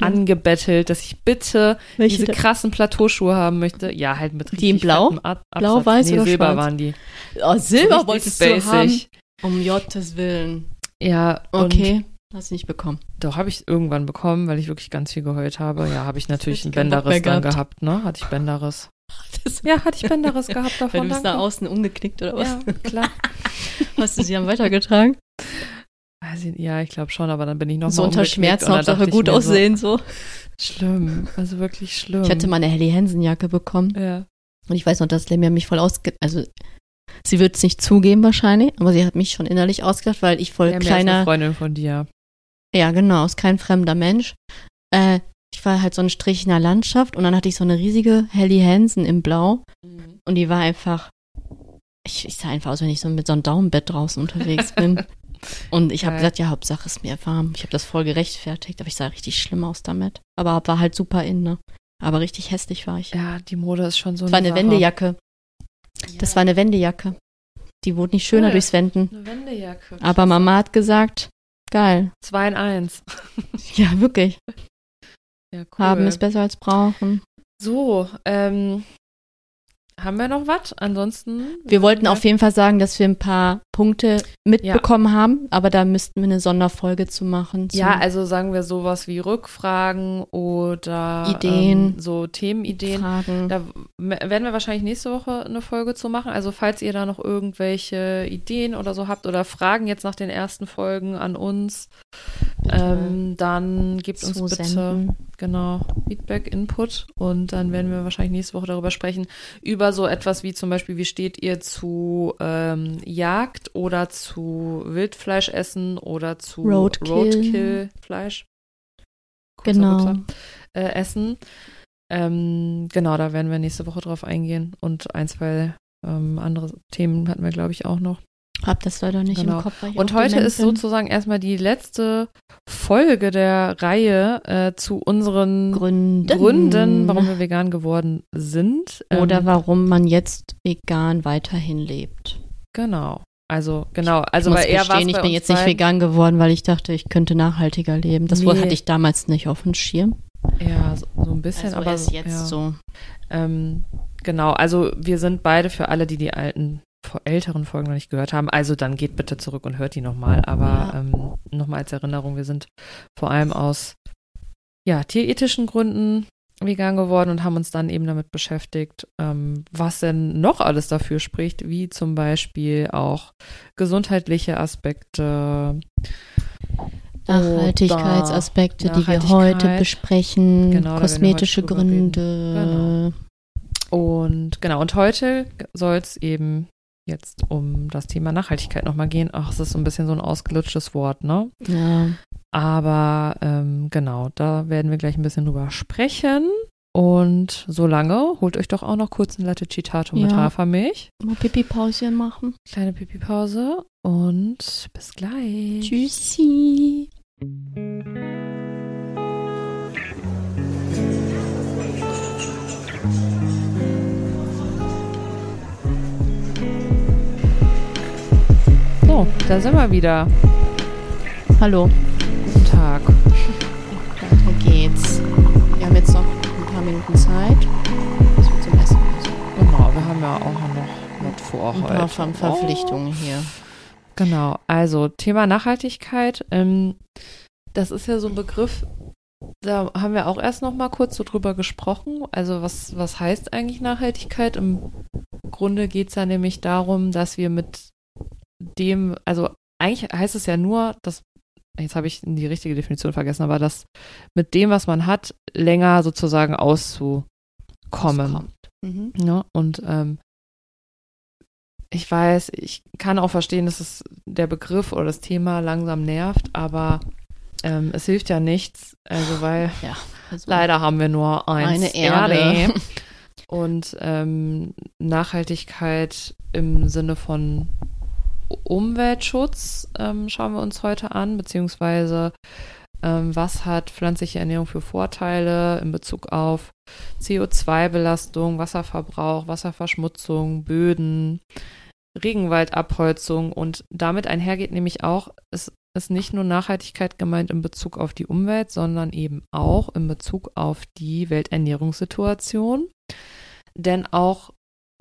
Ja. angebettelt, dass ich bitte Welche diese krassen Plateauschuhe haben möchte. Ja, halt mit Die in richtig Blau? Ab Blau, weiß nee, oder Silber schwarz? waren die. Oh, Silber Richtig wolltest basic. du haben. Um Gottes Willen. Ja, Okay. Hast du nicht bekommen. Doch, habe ich irgendwann bekommen, weil ich wirklich ganz viel geheult habe. Ja, habe ich natürlich ein Richtig keinen Bock Bänderriss dann gehabt. gehabt, ne? Hatte ich Bänderriss. Das, Ja, hatte ich Bänderriss gehabt weil davon. du bist danke. nach außen umgeknickt oder was? Ja, klar. Hast du sie dann weitergetragen? Ich- Ja, ich glaube schon, aber dann bin ich noch so unter Schmerzen, Hauptsache ich gut aussehen so. So, schlimm, also wirklich schlimm. Ich hatte mal eine Helly Hansen Jacke bekommen ja. und ich weiß noch, dass Lemia mich voll ausge... Also sie wird es nicht zugeben wahrscheinlich, aber sie hat mich schon innerlich ausgedacht, weil ich voll Ja, ist eine kleiner... Freundin von dir. Ja, genau, ist kein fremder Mensch. Äh, ich war halt so ein Strich in der Landschaft und dann hatte ich so eine riesige Helly Hansen im Blau und die war einfach, ich, ich sah einfach aus, wenn ich so mit so einem Daumenbett draußen unterwegs bin. und ich habe gesagt, ja, Hauptsache ist mir warm. Ich habe das voll gerechtfertigt, aber ich sah richtig schlimm aus damit. Aber war halt super in, ne? Aber richtig hässlich war ich. Ja, die Mode ist schon so das war eine Sache. Wendejacke. Das war eine Wendejacke. Die wurde nicht schöner Cool. durchs Wenden. Eine Wendejacke. Aber Mama hat gesagt, geil. Zwei in eins. Ja, wirklich. Ja, cool. Haben ist besser als brauchen. So, ähm, haben wir noch was? Ansonsten. Wir wollten auf jeden Fall sagen, dass wir ein paar Punkte mitbekommen haben, aber da müssten wir eine Sonderfolge zu machen. Zu Ja, also sagen wir sowas wie Rückfragen oder Ideen. ähm, so Themenideen. Fragen. Da werden wir wahrscheinlich nächste Woche eine Folge zu machen. Also falls ihr da noch irgendwelche Ideen oder so habt oder Fragen jetzt nach den ersten Folgen an uns, ähm, dann gebt uns bitte zusenden. genau Feedback, Input und dann werden wir wahrscheinlich nächste Woche darüber sprechen über so etwas wie zum Beispiel, wie steht ihr zu ähm, Jagd oder zu Wildfleischessen oder zu Roadkill. Roadkill-Fleisch. Kurzer Genau. Äh, essen. Ähm, genau, da werden wir nächste Woche drauf eingehen. Und ein, zwei ähm, andere Themen hatten wir, glaube ich, auch noch. Hab das leider nicht Genau. im Kopf. Und heute ist bin. sozusagen erstmal die letzte Folge der Reihe äh, zu unseren Gründen. Gründen, warum wir vegan geworden sind. Ähm, Oder warum man jetzt vegan weiterhin lebt. Genau. Also, genau. Also, ich muss weil er war ich bin jetzt nicht vegan geworden, weil ich dachte, ich könnte nachhaltiger leben. Das Nee. hatte ich damals nicht auf dem Schirm. Ja, so, so ein bisschen, Also aber erst jetzt ja. so. Ähm, genau, also wir sind beide für alle, die die alten, vor- älteren Folgen noch nicht gehört haben. Also dann geht bitte zurück und hört die nochmal. Aber Ja. ähm, nochmal als Erinnerung, wir sind vor allem aus ja, tierethischen Gründen vegan geworden und haben uns dann eben damit beschäftigt, ähm, was denn noch alles dafür spricht, wie zum Beispiel auch gesundheitliche Aspekte. Nachhaltigkeitsaspekte, die wir heute besprechen, Genau, kosmetische heute. Gründe. Und genau, und heute soll es eben jetzt um das Thema Nachhaltigkeit nochmal gehen. Ach, es ist so ein bisschen so ein ausgelutschtes Wort, ne? Ja. Aber ähm, genau, da werden wir gleich ein bisschen drüber sprechen. Und solange holt euch doch auch noch kurz ein Latte Citato mit Ja. Hafermilch. Mal Pipi-Pauschen machen. Kleine Pipi-Pause und bis gleich. Tschüssi. So, da sind wir wieder. Hallo. Guten Tag. Weiter geht's. Wir haben jetzt noch ein paar Minuten Zeit, bis wir zum Essen müssen. Genau, wir haben ja auch noch was vor Ein heute. paar Ver Verpflichtungen hier. Genau, also Thema Nachhaltigkeit. Ähm, das ist ja so ein Begriff, da haben wir auch erst noch mal kurz so drüber gesprochen. Also was, was heißt eigentlich Nachhaltigkeit? Im Grunde geht es ja nämlich darum, dass wir mit dem, also eigentlich heißt es ja nur, dass, jetzt habe ich die richtige Definition vergessen, aber das mit dem, was man hat, länger sozusagen auszukommen. Mhm. Ne? Und ähm, ich weiß, ich kann auch verstehen, dass es der Begriff oder das Thema langsam nervt, aber ähm, es hilft ja nichts, also weil Ja. Also leider haben wir nur eins Eine Erde. Und ähm, Nachhaltigkeit im Sinne von Umweltschutz ähm, schauen wir uns heute an, beziehungsweise ähm, was hat pflanzliche Ernährung für Vorteile in Bezug auf CO2-Belastung, Wasserverbrauch, Wasserverschmutzung, Böden, Regenwaldabholzung und damit einhergeht nämlich auch, es ist nicht nur Nachhaltigkeit gemeint in Bezug auf die Umwelt, sondern eben auch in Bezug auf die Welternährungssituation. Denn auch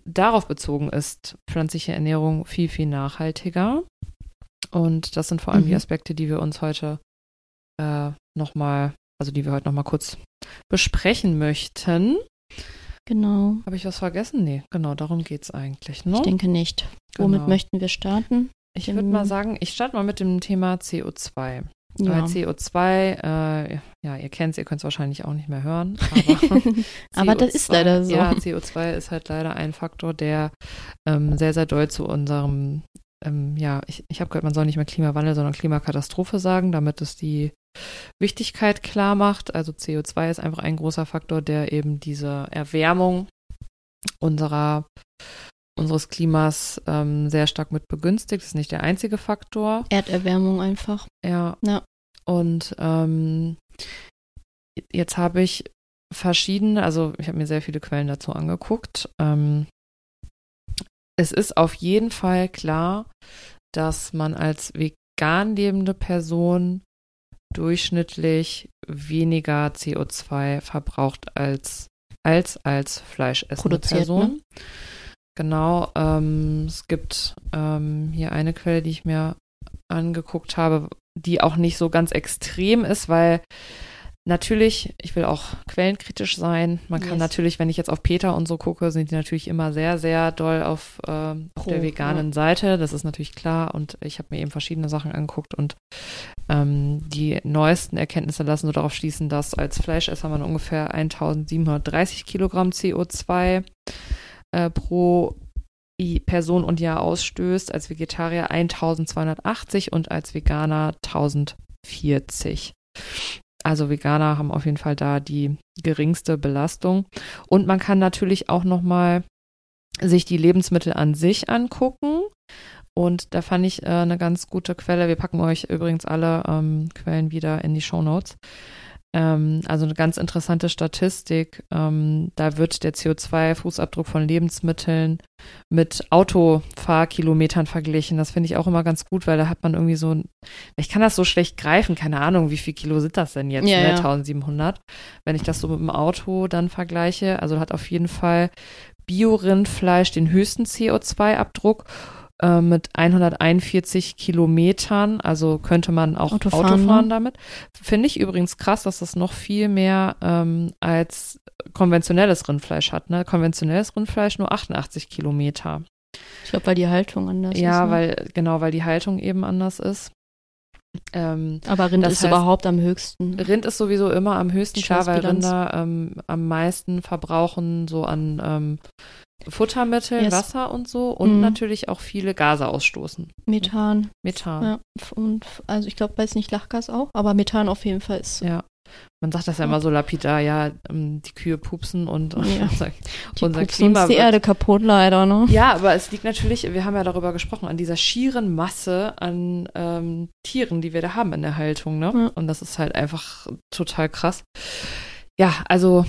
darauf bezogen ist pflanzliche Ernährung viel, viel nachhaltiger. Und das sind vor allem Mhm. die Aspekte, die wir uns heute äh, nochmal, also die wir heute nochmal kurz besprechen möchten. Genau. Habe ich was vergessen? Nee, genau, darum geht es eigentlich. Ne? Ich denke nicht. Womit Genau. möchten wir starten? Ich würde mal sagen, ich starte mal mit dem Thema CO2. Weil CO2, äh, ja, ihr kennt es, ihr könnt es wahrscheinlich auch nicht mehr hören. Aber, Aber das ist leider so. Ja, CO2 ist halt leider ein Faktor, der ähm, sehr, sehr doll zu unserem, ähm, ja, ich, ich habe gehört, man soll nicht mehr Klimawandel, sondern Klimakatastrophe sagen, damit es die Wichtigkeit klar macht. Also CO2 ist einfach ein großer Faktor, der eben diese Erwärmung unserer unseres Klimas ähm, sehr stark mit begünstigt. Das ist nicht der einzige Faktor. Erderwärmung einfach. Ja. Ja. Und ähm, jetzt habe ich verschiedene, also ich habe mir sehr viele Quellen dazu angeguckt. Ähm, es ist auf jeden Fall klar, dass man als vegan lebende Person durchschnittlich weniger CO2 verbraucht als als als fleischessende Produziert, Person. ne? Genau, ähm, es gibt ähm, hier eine Quelle, die ich mir angeguckt habe, die auch nicht so ganz extrem ist, weil natürlich, ich will auch quellenkritisch sein. Man kann Yes. natürlich, wenn ich jetzt auf Peter und so gucke, sind die natürlich immer sehr, sehr doll auf, auf Pro, der veganen Seite. Das ist natürlich klar. Und ich habe mir eben verschiedene Sachen angeguckt und ähm, die neuesten Erkenntnisse lassen so darauf schließen, dass als Fleischesser man ungefähr 1730 Kilogramm CO2 äh, pro Person und Jahr ausstößt, als Vegetarier 1280 und als Veganer 1040. Also Veganer haben auf jeden Fall da die geringste Belastung. Und man kann natürlich auch nochmal sich die Lebensmittel an sich angucken. Und da fand ich äh, eine ganz gute Quelle. Wir packen euch übrigens alle ähm, Quellen wieder in die Show Notes. Ähm, also eine ganz interessante Statistik. Ähm, da wird der CO2-Fußabdruck von Lebensmitteln mit Autofahrkilometern verglichen. Das finde ich auch immer ganz gut, weil da hat man irgendwie so ein, ich kann das so schlecht greifen, keine Ahnung, wie viel Kilo sind das denn jetzt, Ja, ne? ja. 1700. Wenn ich das so mit dem Auto dann vergleiche, also hat auf jeden Fall Bio-Rindfleisch den höchsten CO2-Abdruck äh, mit 141 Kilometern, also könnte man auch Auto Autofahren, fahren, ne? damit. Finde ich übrigens krass, dass das noch viel mehr ähm, als konventionelles Rindfleisch hat. Ne? Konventionelles Rindfleisch nur 88 Kilometer. Ich glaube, weil die Haltung anders ist. ja, ne? weil, genau, weil die Haltung eben anders ist. Ähm, Aber Rind ist heißt- überhaupt am höchsten. Rind ist sowieso immer am höchsten, klar, weil. Rinder ähm, am meisten verbrauchen so an ähm, Futtermitteln, Yes. Wasser und so und Mhm. natürlich auch viele Gase ausstoßen. Methan. Methan. Ja. Und also ich glaube, weiß nicht Lachgas auch, aber Methan auf jeden Fall ist. Ja. Man sagt das ja immer so lapidar, ja, ähm, die Kühe pupsen und Ja. unser, Die unser pupsen Klima uns die Erde kaputt leider, ne? Ja, aber es liegt natürlich, wir haben ja darüber gesprochen, an dieser schieren Masse an ähm, Tieren, die wir da haben in der Haltung, ne? Ja. Und das ist halt einfach total krass. Ja, also,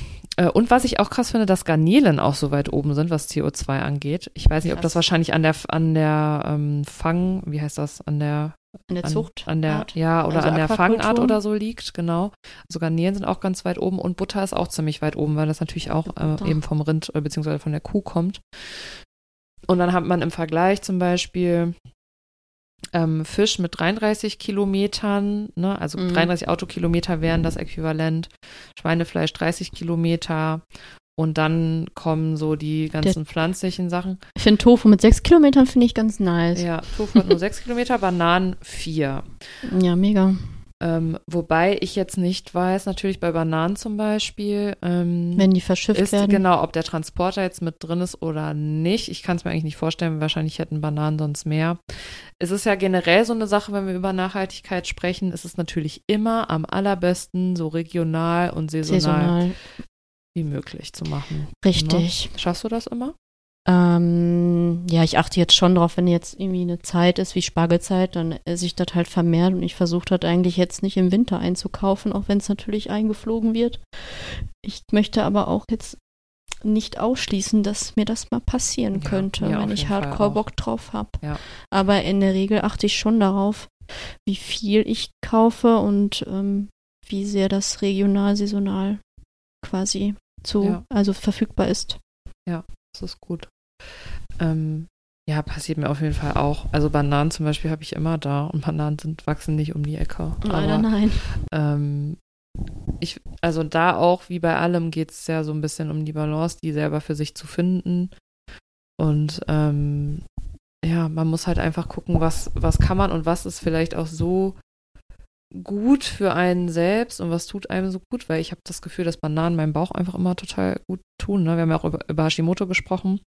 und was ich auch krass finde, dass Garnelen auch so weit oben sind, was CO2 angeht. Ich weiß nicht, ob das wahrscheinlich an der, an der ähm, Fang, wie heißt das, an der In der an, Zucht. an der Art. ja oder Also an der Fangart oder so liegt, genau. Also Garnelen sind auch ganz weit oben und Butter ist auch ziemlich weit oben, weil das natürlich auch äh, eben vom Rind äh, beziehungsweise von der Kuh kommt. Und dann hat man im Vergleich zum Beispiel ähm, Fisch mit 33 Kilometern, ne, also Mhm. 33 Autokilometer wären das Äquivalent, Schweinefleisch 30 Kilometer und dann kommen so die ganzen pflanzlichen Sachen. Ich finde Tofu mit sechs Kilometern finde ich ganz nice. Ja, Tofu hat nur 6 Kilometer, Bananen 4. Ja, mega. Ähm, wobei ich jetzt nicht weiß, natürlich bei Bananen zum Beispiel, ähm, Wenn die verschifft ist werden. genau, ob der Transporter jetzt mit drin ist oder nicht. Ich kann es mir eigentlich nicht vorstellen, wahrscheinlich hätten Bananen sonst mehr. Es ist ja generell so eine Sache, wenn wir über Nachhaltigkeit sprechen, ist es natürlich immer am allerbesten so regional und saisonal, Saisonal. wie möglich zu machen. Richtig. Schaffst du das immer? Ähm, ja, ich achte jetzt schon drauf, wenn jetzt irgendwie eine Zeit ist wie Spargelzeit, dann esse ich das halt vermehrt und ich versuche das eigentlich jetzt nicht im Winter einzukaufen, auch wenn es natürlich eingeflogen wird. Ich möchte aber auch jetzt nicht ausschließen, dass mir das mal passieren Ja, könnte, wenn ich Hardcore. Bock drauf habe. Ja. Aber in der Regel achte ich schon darauf, wie viel ich kaufe und ähm, wie sehr das regional, saisonal quasi zu, Ja. also verfügbar ist. Das ist gut. Ähm, Ja, passiert mir auf jeden Fall auch. Also Bananen zum Beispiel habe ich immer da und Bananen sind, wachsen nicht um die Ecke. Leider Aber, nein. Ähm, ich, also da auch, wie bei allem, geht es ja so ein bisschen um die Balance, die selber für sich zu finden. Und ähm, ja, man muss halt einfach gucken, was, was kann man und was ist vielleicht auch so gut für einen selbst und was tut einem so gut, weil ich habe das Gefühl, dass Bananen meinem Bauch einfach immer total gut tun. Ne? Wir haben ja auch über, über Hashimoto gesprochen.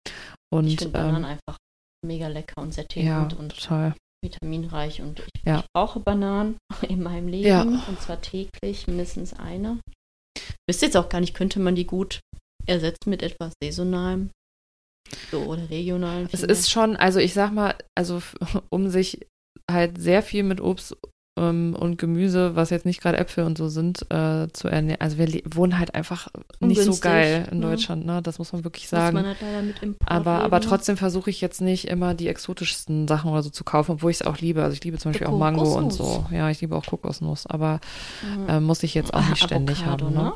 Und, ich finde ähm, Bananen einfach mega lecker und sättigend ja, und total. vitaminreich. Und ich, Ja. ich brauche Bananen in meinem Leben. Ja. Und zwar täglich mindestens eine. Wisst jetzt auch gar nicht, könnte man die gut ersetzen mit etwas Saisonalem? So, oder regionalen? Es ist schon, also ich sag mal, also um sich halt sehr viel mit Obst ähm, und Gemüse, was jetzt nicht gerade Äpfel und so sind, äh, zu ernähren. Also wir wohnen halt einfach nicht so geil in ne? Deutschland, ne? Das muss man wirklich Muss sagen. man halt leider mit Import Aber, aber leben. trotzdem versuche ich jetzt nicht immer die exotischsten Sachen oder so zu kaufen, obwohl ich es auch liebe. Also ich liebe zum Beispiel auch Mango und so. Ja, ich liebe auch Kokosnuss, aber Ja. äh, muss ich jetzt auch nicht ständig Avocado, haben. Ne?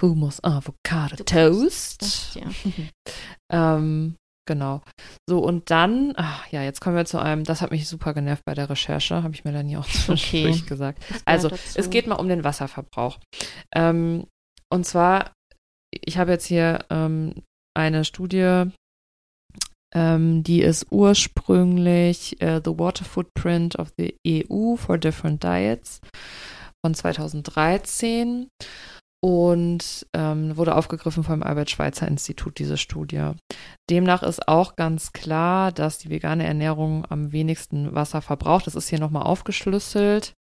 Hummus, Avocado, Toast. Das, ja. Ähm, genau. So, und dann, ach, ja, jetzt kommen wir zu einem, das hat mich super genervt bei der Recherche, habe ich mir dann hier auch zwischendurch gesagt. Das gehört Also, dazu. es geht mal um den Wasserverbrauch. Ähm, und zwar, ich habe jetzt hier ähm, eine Studie, ähm, die ist ursprünglich äh, The Water Footprint of the EU for Different Diets von 2013 und ähm, wurde aufgegriffen vom Albert-Schweitzer-Institut, diese Studie. Demnach ist auch ganz klar, dass die vegane Ernährung am wenigsten Wasser verbraucht. Das ist hier nochmal aufgeschlüsselt.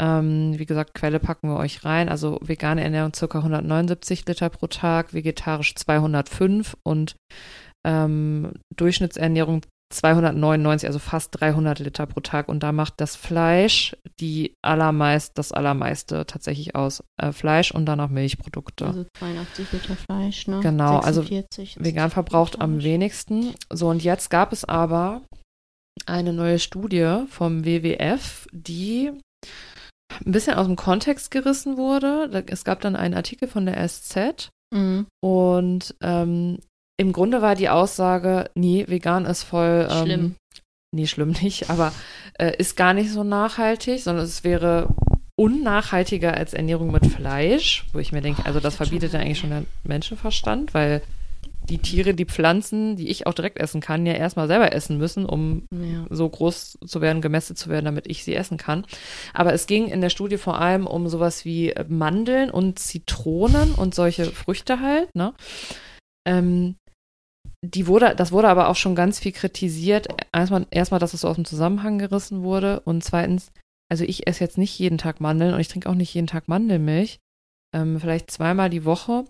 Ähm, wie gesagt, Quelle packen wir euch rein. Also vegane Ernährung ca. 179 Liter pro Tag, vegetarisch 205 und ähm, Durchschnittsernährung 299, also fast 300 Liter pro Tag. Und da macht das Fleisch die allermeist, das allermeiste tatsächlich aus. Äh, Fleisch und dann auch Milchprodukte. Also 82 Liter Fleisch, ne? Genau, also 46 ist Vegan verbraucht am wenigsten. So, und jetzt gab es aber eine neue Studie vom WWF, die ein bisschen aus dem Kontext gerissen wurde. Es gab dann einen Artikel von der SZ Mhm. und ähm, im Grunde war die Aussage, nee, vegan ist voll ähm, Schlimm. Nee, schlimm nicht, aber äh, ist gar nicht so nachhaltig, sondern es wäre unnachhaltiger als Ernährung mit Fleisch, wo ich mir denke, also das verbietet ja eigentlich schon der Menschenverstand, weil die Tiere, die Pflanzen, die ich auch direkt essen kann, ja erstmal selber essen müssen, um Ja. so groß zu werden, gemästet zu werden, damit ich sie essen kann. Aber es ging in der Studie vor allem um sowas wie Mandeln und Zitronen und solche Früchte halt, ne? Ähm, die wurde, das wurde aber auch schon ganz viel kritisiert. Erstmal, erstmal, dass es so aus dem Zusammenhang gerissen wurde und zweitens, also ich esse jetzt nicht jeden Tag Mandeln und ich trinke auch nicht jeden Tag Mandelmilch. Ähm, vielleicht zweimal die Woche.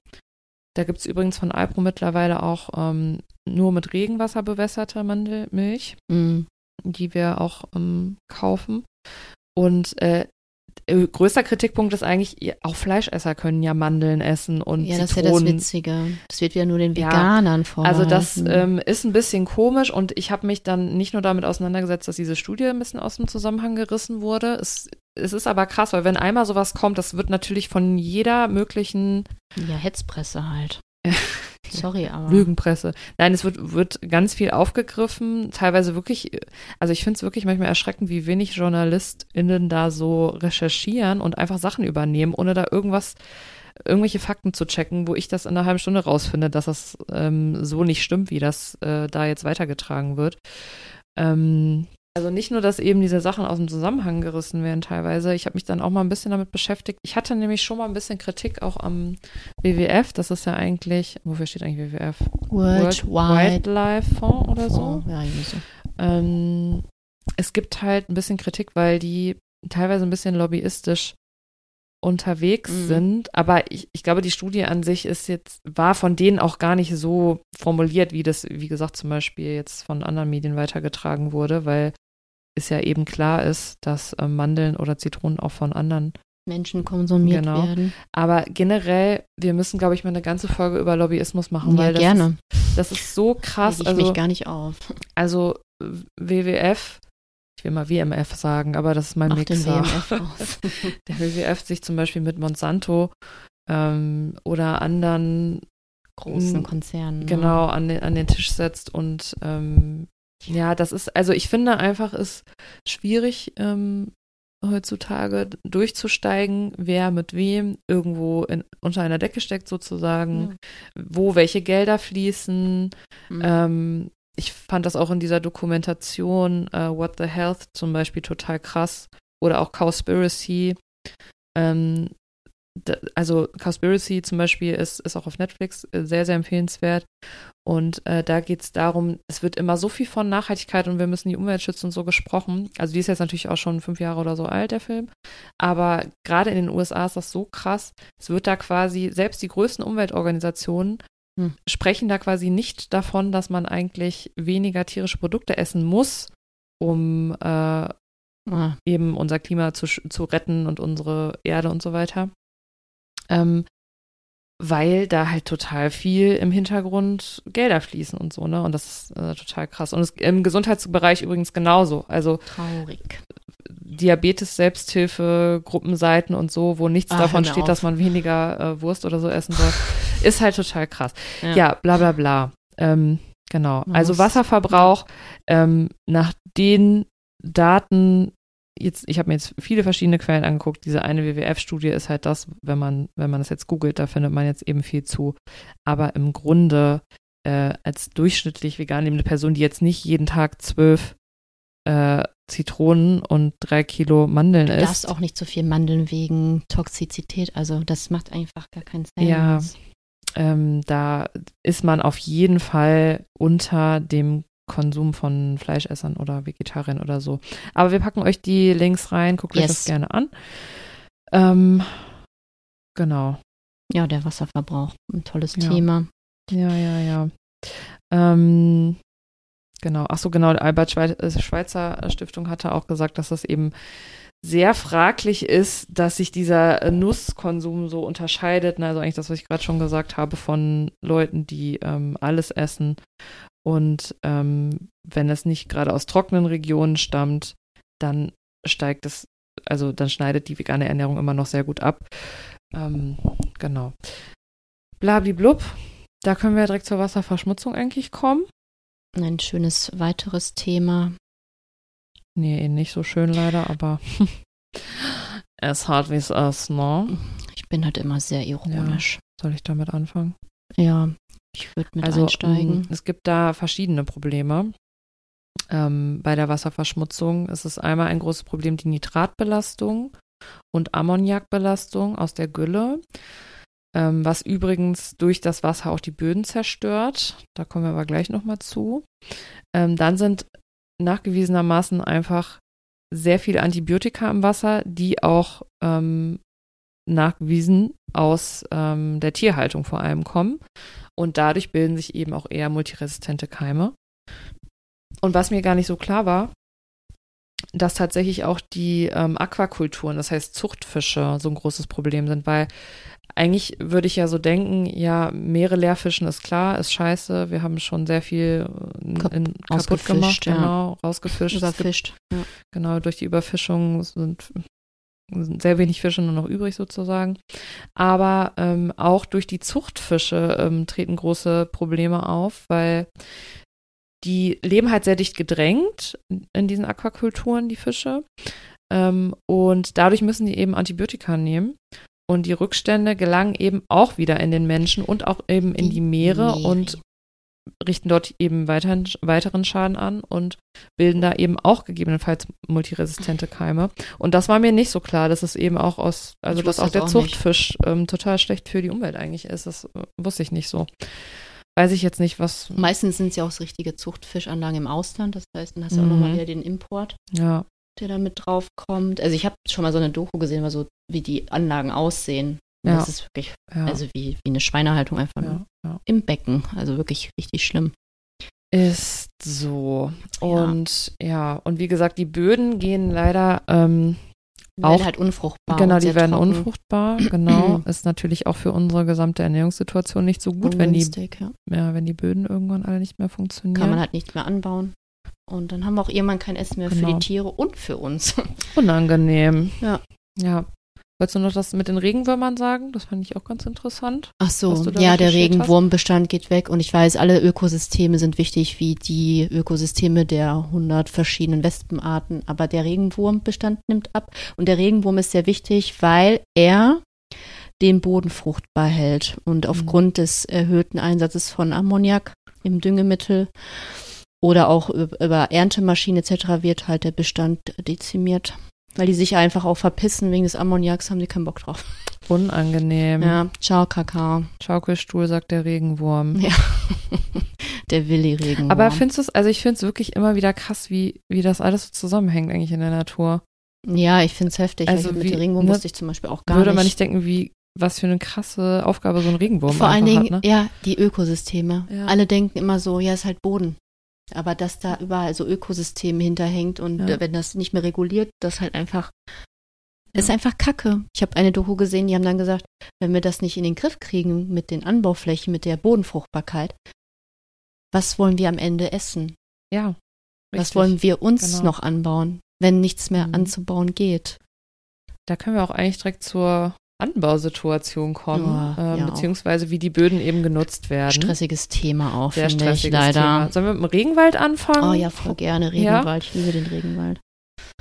Da gibt es übrigens von Alpro mittlerweile auch ähm, nur mit Regenwasser bewässerte Mandelmilch Mhm. die wir auch ähm, kaufen. Und äh, größter Kritikpunkt ist eigentlich, auch Fleischesser können ja Mandeln essen und Ja, das ist ja das Zitronen. Witzige. Das wird ja nur den Ja, Veganern vorgehalten. also das ähm, ist ein bisschen komisch und ich habe mich dann nicht nur damit auseinandergesetzt, dass diese Studie ein bisschen aus dem Zusammenhang gerissen wurde. Es, es ist aber krass, weil wenn einmal sowas kommt, das wird natürlich von jeder möglichen ja, Hetzpresse halt. Sorry, aber. Lügenpresse. Nein, es wird, wird ganz viel aufgegriffen, teilweise wirklich, also ich finde es wirklich manchmal erschreckend, wie wenig JournalistInnen da so recherchieren und einfach Sachen übernehmen, ohne da irgendwas, irgendwelche Fakten zu checken, wo ich das in einer halben Stunde rausfinde, dass das ähm, so nicht stimmt, wie das äh, da jetzt weitergetragen wird. Ähm, also nicht nur, dass eben diese Sachen aus dem Zusammenhang gerissen werden teilweise. Ich habe mich dann auch mal ein bisschen damit beschäftigt. Ich hatte nämlich schon mal ein bisschen Kritik auch am WWF. Das ist ja eigentlich, wofür steht eigentlich WWF? World Wide Wildlife Fonds oder so. Ja, irgendwie so. Ähm, es gibt halt ein bisschen Kritik, weil die teilweise ein bisschen lobbyistisch unterwegs Mhm. sind. Aber ich, ich glaube, die Studie an sich ist jetzt, war von denen auch gar nicht so formuliert, wie das, wie gesagt, zum Beispiel jetzt von anderen Medien weitergetragen wurde, weil es ja eben klar ist, dass äh, Mandeln oder Zitronen auch von anderen Menschen konsumiert Genau. werden. aber generell, wir müssen, glaube ich, mal eine ganze Folge über Lobbyismus machen, Ja, weil das, gerne. Ist, das ist so krass. Ich Also, mich gar nicht auf. also WWF, ich will mal WMF sagen, aber das ist mein Mach Mixer. Der WWF sich zum Beispiel mit Monsanto ähm, oder anderen Großen Konzernen. ne? genau an den, an den Tisch setzt und ähm, Ja, das ist, also ich finde einfach, ist schwierig, ähm, heutzutage durchzusteigen, wer mit wem irgendwo in, unter einer Decke steckt sozusagen, mhm. wo welche Gelder fließen. Mhm. Ähm, ich fand das auch in dieser Dokumentation uh, What the Health zum Beispiel total krass oder auch Cowspiracy. Ähm, also Cowspiracy zum Beispiel ist, ist auch auf Netflix äh, sehr, sehr empfehlenswert. Und äh, da geht es darum, es wird immer so viel von Nachhaltigkeit und wir müssen die Umwelt schützen und so gesprochen. Also die ist jetzt natürlich auch schon fünf Jahre oder so alt, der Film. Aber gerade in den USA ist das so krass. Es wird da quasi, selbst die größten Umweltorganisationen hm. sprechen da quasi nicht davon, dass man eigentlich weniger tierische Produkte essen muss, um äh, ah. eben unser Klima zu, zu retten und unsere Erde und so weiter ähm, weil da halt total viel im Hintergrund Gelder fließen und so, ne? Und das ist äh, total krass. Und es, im Gesundheitsbereich übrigens genauso. Also traurig. Diabetes, Selbsthilfe, Gruppenseiten und so, wo nichts ah, davon steht, auf. dass man weniger äh, Wurst oder so essen soll, ist halt total krass. Ja, ja bla bla bla. Ähm, genau. Also Wasserverbrauch ähm, nach den Daten jetzt, ich habe mir jetzt viele verschiedene Quellen angeguckt. Diese eine WWF-Studie ist halt das, wenn man, wenn man das jetzt googelt, da findet man jetzt eben viel zu. Aber im Grunde äh, als durchschnittlich vegan lebende Person, die jetzt nicht jeden Tag zwölf äh, Zitronen und drei Kilo Mandeln isst. Du darfst auch nicht so viel Mandeln wegen Toxizität. Also das macht einfach gar keinen Sinn. Ja, ähm, da ist man auf jeden Fall unter dem Konsum von Fleischessern oder Vegetariern oder so. Aber wir packen euch die Links rein, guckt yes. euch das gerne an. Ähm, genau. Ja, der Wasserverbrauch, ein tolles ja. Thema. Ja, ja, ja. Ähm, genau. Ach so, genau. Die Albert äh, Schweitzer Stiftung hatte auch gesagt, dass das eben sehr fraglich ist, dass sich dieser Nusskonsum so unterscheidet. Also eigentlich das, was ich gerade schon gesagt habe, von Leuten, die ähm, alles essen und ähm, wenn es nicht gerade aus trockenen Regionen stammt, dann steigt es, also dann schneidet die vegane Ernährung immer noch sehr gut ab. Ähm, genau. Blablablub. Da können wir direkt zur Wasserverschmutzung eigentlich kommen. Ein schönes weiteres Thema. Nee, eh nicht so schön leider, aber es hart wie es ist, ne? Ich bin halt immer sehr ironisch. Ja. Soll ich damit anfangen? Ja, ich würde mit also, einsteigen. Mm, es gibt da verschiedene Probleme. Ähm, bei der Wasserverschmutzung ist es einmal ein großes Problem die Nitratbelastung und Ammoniakbelastung aus der Gülle, ähm, was übrigens durch das Wasser auch die Böden zerstört. Da kommen wir aber gleich nochmal zu. Ähm, dann sind nachgewiesenermaßen einfach sehr viele Antibiotika im Wasser, die auch ähm, nachgewiesen aus ähm, der Tierhaltung vor allem kommen. Und dadurch bilden sich eben auch eher multiresistente Keime. Und was mir gar nicht so klar war, dass tatsächlich auch die ähm, Aquakulturen, das heißt Zuchtfische, so ein großes Problem sind, weil eigentlich würde ich ja so denken, ja, Meere leerfischen ist klar, ist scheiße, wir haben schon sehr viel in, in kaputt gemacht, ja. genau, rausgefischt. Überfischt. Gibt, ja. Genau, durch die Überfischung sind sehr wenig Fische nur noch übrig sozusagen. Aber ähm, auch durch die Zuchtfische ähm, treten große Probleme auf, weil die leben halt sehr dicht gedrängt in diesen Aquakulturen, die Fische. Ähm, und dadurch müssen die eben Antibiotika nehmen. Und die Rückstände gelangen eben auch wieder in den Menschen und auch eben in die Meere. Und richten dort eben weiteren, weiteren Schaden an und bilden da eben auch gegebenenfalls multiresistente Keime. Und das war mir nicht so klar, dass es eben auch aus, also dass auch der auch Zuchtfisch ähm, total schlecht für die Umwelt eigentlich ist. Das äh, wusste ich nicht so. Weiß ich jetzt nicht, was. Meistens sind es ja auch richtige Zuchtfischanlagen im Ausland. Das heißt, dann hast du mhm. auch nochmal wieder den Import. Ja. Der da mit drauf kommt. Also ich habe schon mal so eine Doku gesehen, mal so, wie die Anlagen aussehen. Ja. Das ist wirklich, ja. also wie, wie eine Schweinehaltung einfach ja, ja. im Becken. Also wirklich richtig schlimm. Ist so. Und ja, und wie gesagt, die Böden gehen leider ähm, auch halt unfruchtbar. Genau, die werden trocken. unfruchtbar. Genau, ist natürlich auch für unsere gesamte Ernährungssituation nicht so gut, wenn die, ja. ja. wenn die Böden irgendwann alle nicht mehr funktionieren. Kann man halt nicht mehr anbauen. Und dann haben wir auch irgendwann kein Essen mehr genau. für die genau. Tiere und für uns. Unangenehm. Ja. Ja. Wolltest du noch das mit den Regenwürmern sagen? Das fand ich auch ganz interessant. Ach so, ja, der. Regenwurmbestand geht weg und ich weiß, alle Ökosysteme sind wichtig, wie die Ökosysteme der 100 verschiedenen Wespenarten, aber der Regenwurmbestand nimmt ab und der Regenwurm ist sehr wichtig, weil er den Boden fruchtbar hält und aufgrund des erhöhten Einsatzes von Ammoniak im Düngemittel oder auch über, Erntemaschinen etc. wird halt der Bestand dezimiert. Weil die sich einfach auch verpissen wegen des Ammoniaks, haben sie keinen Bock drauf. Unangenehm. Ja, ciao, Kakao. Schaukelstuhl, sagt der Regenwurm. Ja. Der Willi-Regenwurm. Aber findest du es, also ich finde es wirklich immer wieder krass, wie, wie das alles so zusammenhängt eigentlich in der Natur. ja, ich finde es heftig. Also Also mit wie- dem Regenwurm ne, wusste ich zum Beispiel auch gar Würde nicht. man nicht denken, wie, was für eine krasse Aufgabe so ein Regenwurm Vor allen Dingen, hat, ne? ja, die Ökosysteme. Ja. Alle denken immer so, ja, ist halt Boden. Aber dass da überall so Ökosysteme hinterhängt und Ja. äh, wenn das nicht mehr reguliert, das halt einfach, Ja. ist einfach Kacke. Ich habe eine Doku gesehen, die haben dann gesagt, wenn wir das nicht in den Griff kriegen mit den Anbauflächen, mit der Bodenfruchtbarkeit, was wollen wir am Ende essen? Ja. Was richtig. wollen wir uns Genau. noch anbauen, wenn nichts mehr Mhm. anzubauen geht? Da können wir auch eigentlich direkt zur Anbausituation kommen, Ja, ähm, ja. beziehungsweise wie die Böden eben genutzt werden. Stressiges Thema auch, Sehr finde ich stressiges leider. Thema. Sollen wir mit dem Regenwald anfangen? Oh ja, voll gerne Regenwald. Ich liebe den Regenwald.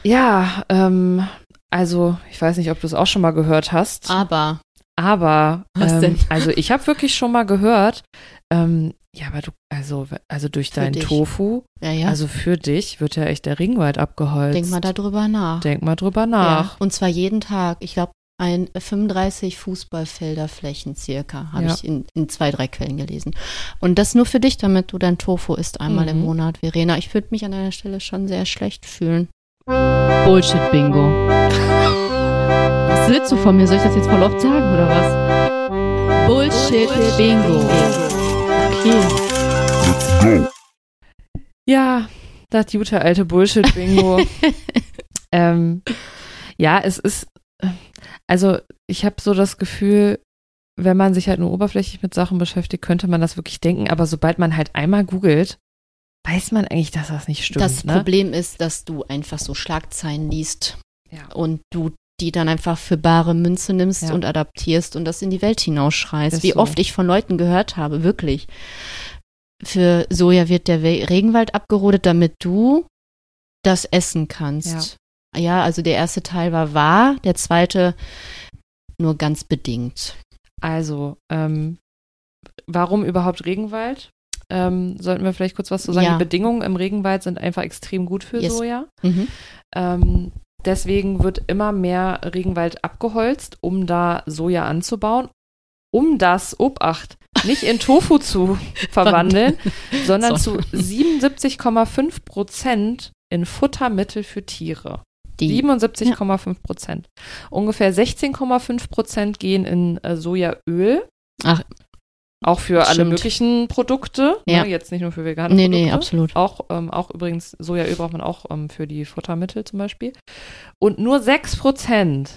Ja, ähm, also ich weiß nicht, ob du es auch schon mal gehört hast, Aber aber Was ähm, denn? also ich habe wirklich schon mal gehört, ähm, ja, aber du, also, also durch Für deinen dich. Tofu, ja, ja, also für dich wird ja echt der Regenwald abgeholzt. denk mal darüber nach. Denk mal drüber Ja. nach. Und zwar jeden Tag. Ich glaube, ein 35 Fußballfelder Flächen circa, habe Ja. ich in, in zwei, drei Quellen gelesen. Und das nur für dich, damit du dein Tofu isst einmal im Mhm. Monat, Verena. Ich würde mich an deiner Stelle schon sehr schlecht fühlen. Bullshit-Bingo. Was willst du von mir? Soll ich das jetzt voll oft sagen, oder was? Bullshit-Bingo. Okay. Ja, das gute alte Bullshit-Bingo. ähm, ja, es ist, also ich habe so das Gefühl, wenn man sich halt nur oberflächlich mit Sachen beschäftigt, könnte man das wirklich denken, aber sobald man halt einmal googelt, weiß man eigentlich, dass das nicht stimmt. Das ne? Problem ist, dass du einfach so Schlagzeilen liest Ja. und du die dann einfach für bare Münze nimmst Ja. und adaptierst und das in die Welt hinausschreist. Ist Wie so. oft ich von Leuten gehört habe, wirklich. Für Soja wird der Regenwald abgerodet, damit du das essen kannst. Ja. Also der erste Teil war wahr, der zweite nur ganz bedingt. Also, ähm, warum überhaupt Regenwald? Ähm, sollten wir vielleicht kurz was zu sagen? Ja. Die Bedingungen im Regenwald sind einfach extrem gut für Yes. Soja. Mhm. Ähm, deswegen wird immer mehr Regenwald abgeholzt, um da Soja anzubauen, um das, Obacht, nicht in Tofu zu verwandeln, sondern So. zu 77,5 Prozent in Futtermittel für Tiere. Die, 77,5 Prozent. Ungefähr 16,5 Prozent gehen in äh, Sojaöl. Ach, Auch für alle stimmt. möglichen Produkte. Ja. Ne, jetzt nicht nur für vegane nee, Produkte. nee, absolut. Auch, ähm, auch übrigens, Sojaöl braucht man auch ähm, für die Futtermittel zum Beispiel. Und nur 6 Prozent,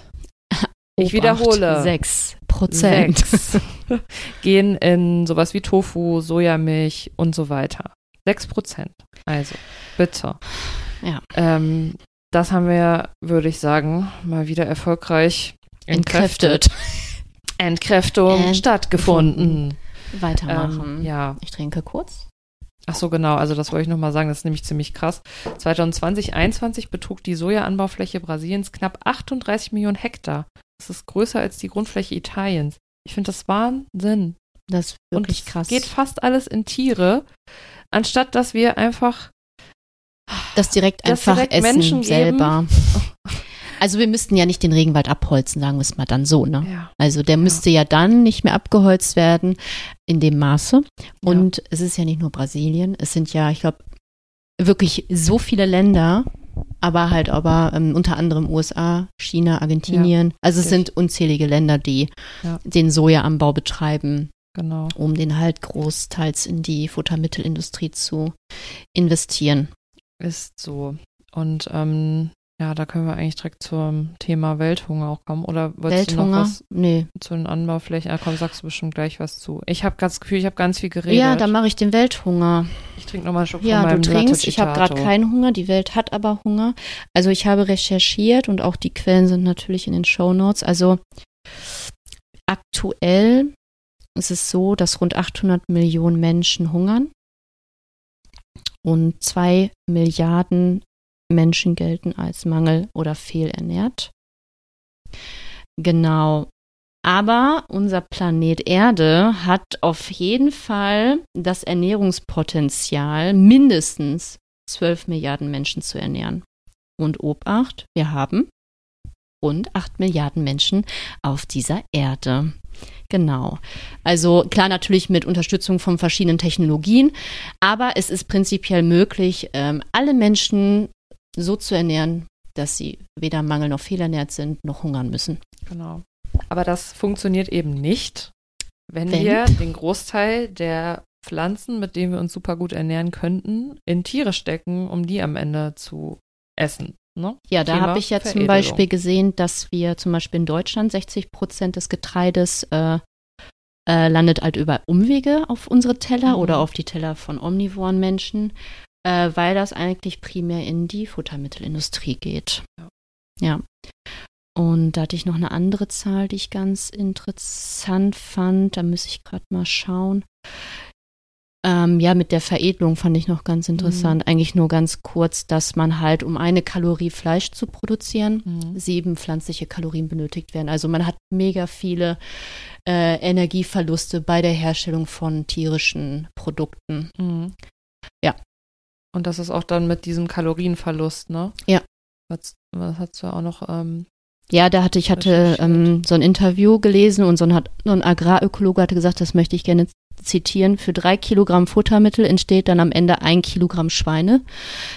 ich Obacht, wiederhole, Sechs Prozent. sechs gehen in sowas wie Tofu, Sojamilch und so weiter. 6 Prozent. Also, bitte. Ja. Ähm, das haben wir, würde ich sagen, mal wieder erfolgreich entkräftet. Entkräftung Ent- stattgefunden. Weitermachen. Ähm, ja, Ich trinke kurz. Ach so, genau. Also das wollte ich nochmal sagen. Das ist nämlich ziemlich krass. 2020, 2021 betrug die Sojaanbaufläche Brasiliens knapp 38 Millionen Hektar. Das ist größer als die Grundfläche Italiens. Ich finde das Wahnsinn. Das ist Und wirklich es krass. geht fast alles in Tiere, anstatt dass wir einfach das direkt das einfach direkt essen Menschen geben. selber. Also wir müssten ja nicht den Regenwald abholzen, sagen wir es mal dann so, ne? ja, Also der müsste ja dann nicht mehr abgeholzt werden in dem Maße. Und es ist ja nicht nur Brasilien, es sind ja, ich glaube, wirklich so viele Länder, aber halt aber ähm, unter anderem USA, China, Argentinien. also es sind unzählige Länder, die Ja. den Sojaanbau betreiben, genau. um den halt großteils in die Futtermittelindustrie zu investieren. Ist so. Und ähm, Ja, da können wir eigentlich direkt zum Thema Welthunger auch kommen. Oder wolltest Welthunger? du noch was Nee. zu den Anbauflächen? Ah, komm, sagst du bestimmt gleich was zu. Ich habe ganz Gefühl, ich habe ganz viel geredet. Ja, dann mache ich den Welthunger. ich trinke nochmal einen Schluck Ja, von du meinem trinkst. Ich habe gerade keinen Hunger. Die Welt hat aber Hunger. Also ich habe recherchiert und auch die Quellen sind natürlich in den Show Notes. Also aktuell ist es so, dass rund 800 Millionen Menschen hungern und zwei Milliarden Menschen gelten als mangel- oder fehlernährt. Genau. Aber unser Planet Erde hat auf jeden Fall das Ernährungspotenzial, mindestens 12 Milliarden Menschen zu ernähren. Und Obacht, wir haben rund 8 Milliarden Menschen auf dieser Erde. Genau. Also klar natürlich mit Unterstützung von verschiedenen Technologien, aber es ist prinzipiell möglich, ähm, alle Menschen so zu ernähren, dass sie weder mangel- noch fehlernährt sind, noch hungern müssen. Genau. Aber das funktioniert eben nicht, wenn, Wenn? wir den Großteil der Pflanzen, mit denen wir uns super gut ernähren könnten, in Tiere stecken, um die am Ende zu essen. Ne? Ja, da habe ich ja zum. Beispiel gesehen, dass wir zum Beispiel in Deutschland 60 Prozent des Getreides äh, äh, landet halt über Umwege auf unsere Teller Mhm. oder auf die Teller von omnivoren Menschen, äh, weil das eigentlich primär in die Futtermittelindustrie geht. Ja. ja. Und da hatte ich noch eine andere Zahl, die ich ganz interessant fand. Da muss ich gerade mal schauen. Ähm, ja, mit der Veredelung fand ich noch ganz interessant. Eigentlich nur ganz kurz, dass man halt, um eine Kalorie Fleisch zu produzieren, Mhm. sieben pflanzliche Kalorien benötigt werden. Also man hat mega viele äh, Energieverluste bei der Herstellung von tierischen Produkten. Mhm. Ja. Und das ist auch dann mit diesem Kalorienverlust, ne? Ja. Was, was hast du ja auch noch, ähm, Ja, da hatte ich hatte ähm, so ein Interview gelesen und so ein, hat, so ein Agrarökologe hatte gesagt, das möchte ich gerne zitieren. Für drei Kilogramm Futtermittel entsteht dann am Ende ein Kilogramm Schweine,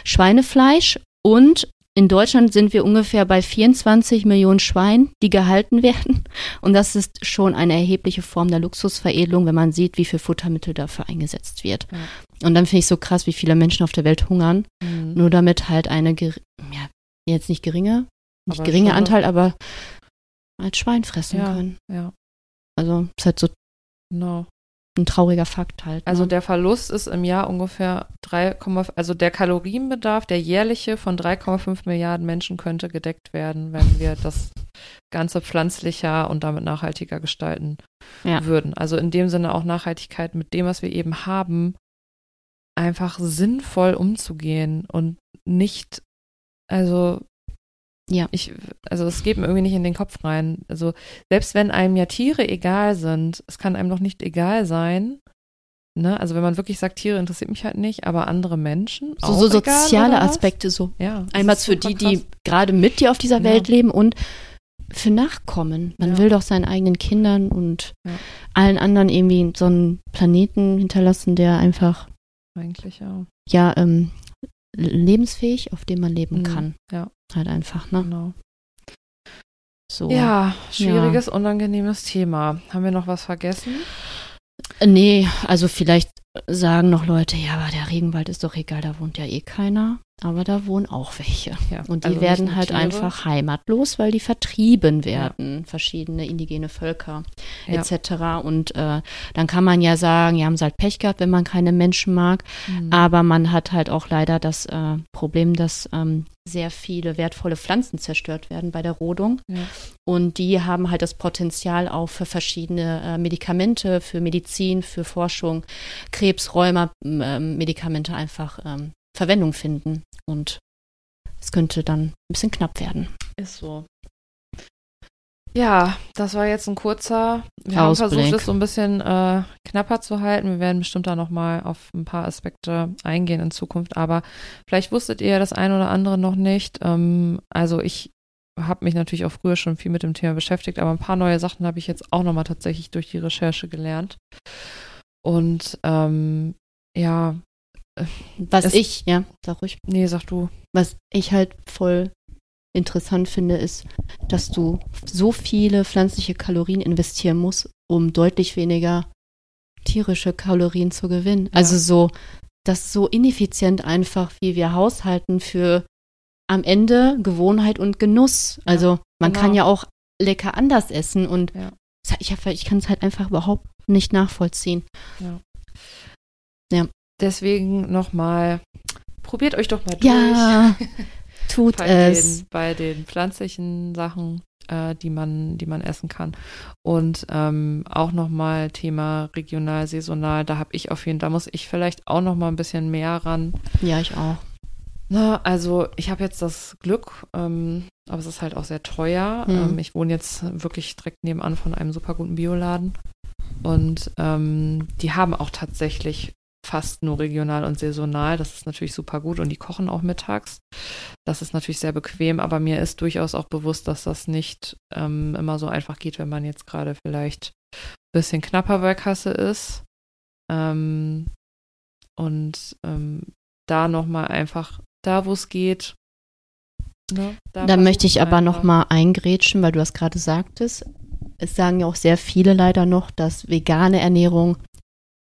Schweinefleisch und in Deutschland sind wir ungefähr bei 24 Millionen Schweinen, die gehalten werden. Und das ist schon eine erhebliche Form der Luxusveredelung, wenn man sieht, wie viel Futtermittel dafür eingesetzt wird. Ja. Und dann finde ich so krass, wie viele Menschen auf der Welt hungern, mhm. nur damit halt eine, ja, jetzt nicht geringe, nicht Aber geringe schon Anteil, aber als Schwein fressen Ja. können. ja, Also ist halt so genau. Ein trauriger Fakt halt. Also ne? der Verlust ist im Jahr ungefähr 3, also der Kalorienbedarf, der jährliche von 3,5 Milliarden Menschen könnte gedeckt werden, wenn wir das Ganze pflanzlicher und damit nachhaltiger gestalten Ja. würden. Also in dem Sinne auch Nachhaltigkeit mit dem, was wir eben haben, einfach sinnvoll umzugehen und nicht, also Ja. ich, also es geht mir irgendwie nicht in den Kopf rein. Also selbst wenn einem ja Tiere egal sind, es kann einem doch nicht egal sein. Ne? Also wenn man wirklich sagt, Tiere interessiert mich halt nicht, aber andere Menschen. so, auch so egal, soziale? Aspekte so. Ja. Einmal für die, die krass. gerade mit dir auf dieser Ja. Welt leben und für Nachkommen. Man Ja. will doch seinen eigenen Kindern und Ja. allen anderen irgendwie so einen Planeten hinterlassen, der einfach Eigentlich, ja. ja ähm, lebensfähig, auf dem man leben Mhm. kann. Ja. Halt einfach, ne? Genau. So. Ja, schwieriges, unangenehmes Thema. Haben wir noch was vergessen? Äh, Nee, also vielleicht sagen noch Leute, ja, aber der Regenwald ist doch egal, da wohnt ja eh keiner. Aber da wohnen auch welche. Ja. Und die also werden halt Tiere. einfach heimatlos, weil die vertrieben werden, verschiedene indigene Völker Ja. etc. Und äh, dann kann man ja sagen, ja, haben sie halt Pech gehabt, wenn man keine Menschen mag. Mhm. Aber man hat halt auch leider das äh, Problem, dass ähm, sehr viele wertvolle Pflanzen zerstört werden bei der Rodung. Ja. Und die haben halt das Potenzial auch für verschiedene äh, Medikamente, für Medizin, für Forschung, Krebs, Rheuma, m- ähm, Medikamente einfach ähm, Verwendung finden. Und es könnte dann ein bisschen knapp werden. Ist so. Ja, das war jetzt ein kurzer. Wir Ausblick. haben versucht, es so ein bisschen äh, knapper zu halten. Wir werden bestimmt da nochmal auf ein paar Aspekte eingehen in Zukunft. Aber vielleicht wusstet ihr das eine oder andere noch nicht. Ähm, also ich habe mich natürlich auch früher schon viel mit dem Thema beschäftigt, aber ein paar neue Sachen habe ich jetzt auch nochmal tatsächlich durch die Recherche gelernt. Und ähm, ja, Was Es- ich, ja, sag ruhig, nee, sag du. was ich halt voll interessant finde, ist, dass du so viele pflanzliche Kalorien investieren musst, um deutlich weniger tierische Kalorien zu gewinnen. Ja. Also so, das ist so ineffizient einfach, wie wir haushalten für am Ende Gewohnheit und Genuss. Also man genau. kann ja auch lecker anders essen und Ja. Ich, ich kann es halt einfach überhaupt nicht nachvollziehen. Deswegen nochmal, probiert euch doch mal durch. Ja, tut bei es. Den, bei den pflanzlichen Sachen, äh, die man, die man essen kann. Und ähm, auch nochmal Thema regional, saisonal, da habe ich auf jeden Fall, da muss ich vielleicht auch nochmal ein bisschen mehr ran. Ja, ich auch. Na, also ich habe jetzt das Glück, ähm, aber es ist halt auch sehr teuer. Mhm. Ähm, ich wohne jetzt wirklich direkt nebenan von einem super guten Bioladen. Und ähm, die haben auch tatsächlich fast nur regional und saisonal. Das ist natürlich super gut und die kochen auch mittags. Das ist natürlich sehr bequem, aber mir ist durchaus auch bewusst, dass das nicht ähm, immer so einfach geht, wenn man jetzt gerade vielleicht ein bisschen knapper bei Kasse ist. Ähm, und ähm, da nochmal einfach, da wo es geht. Ne, Da versuchen möchte ich aber einfach. noch mal eingrätschen, weil du das gerade sagtest. Es sagen ja auch sehr viele leider noch, dass vegane Ernährung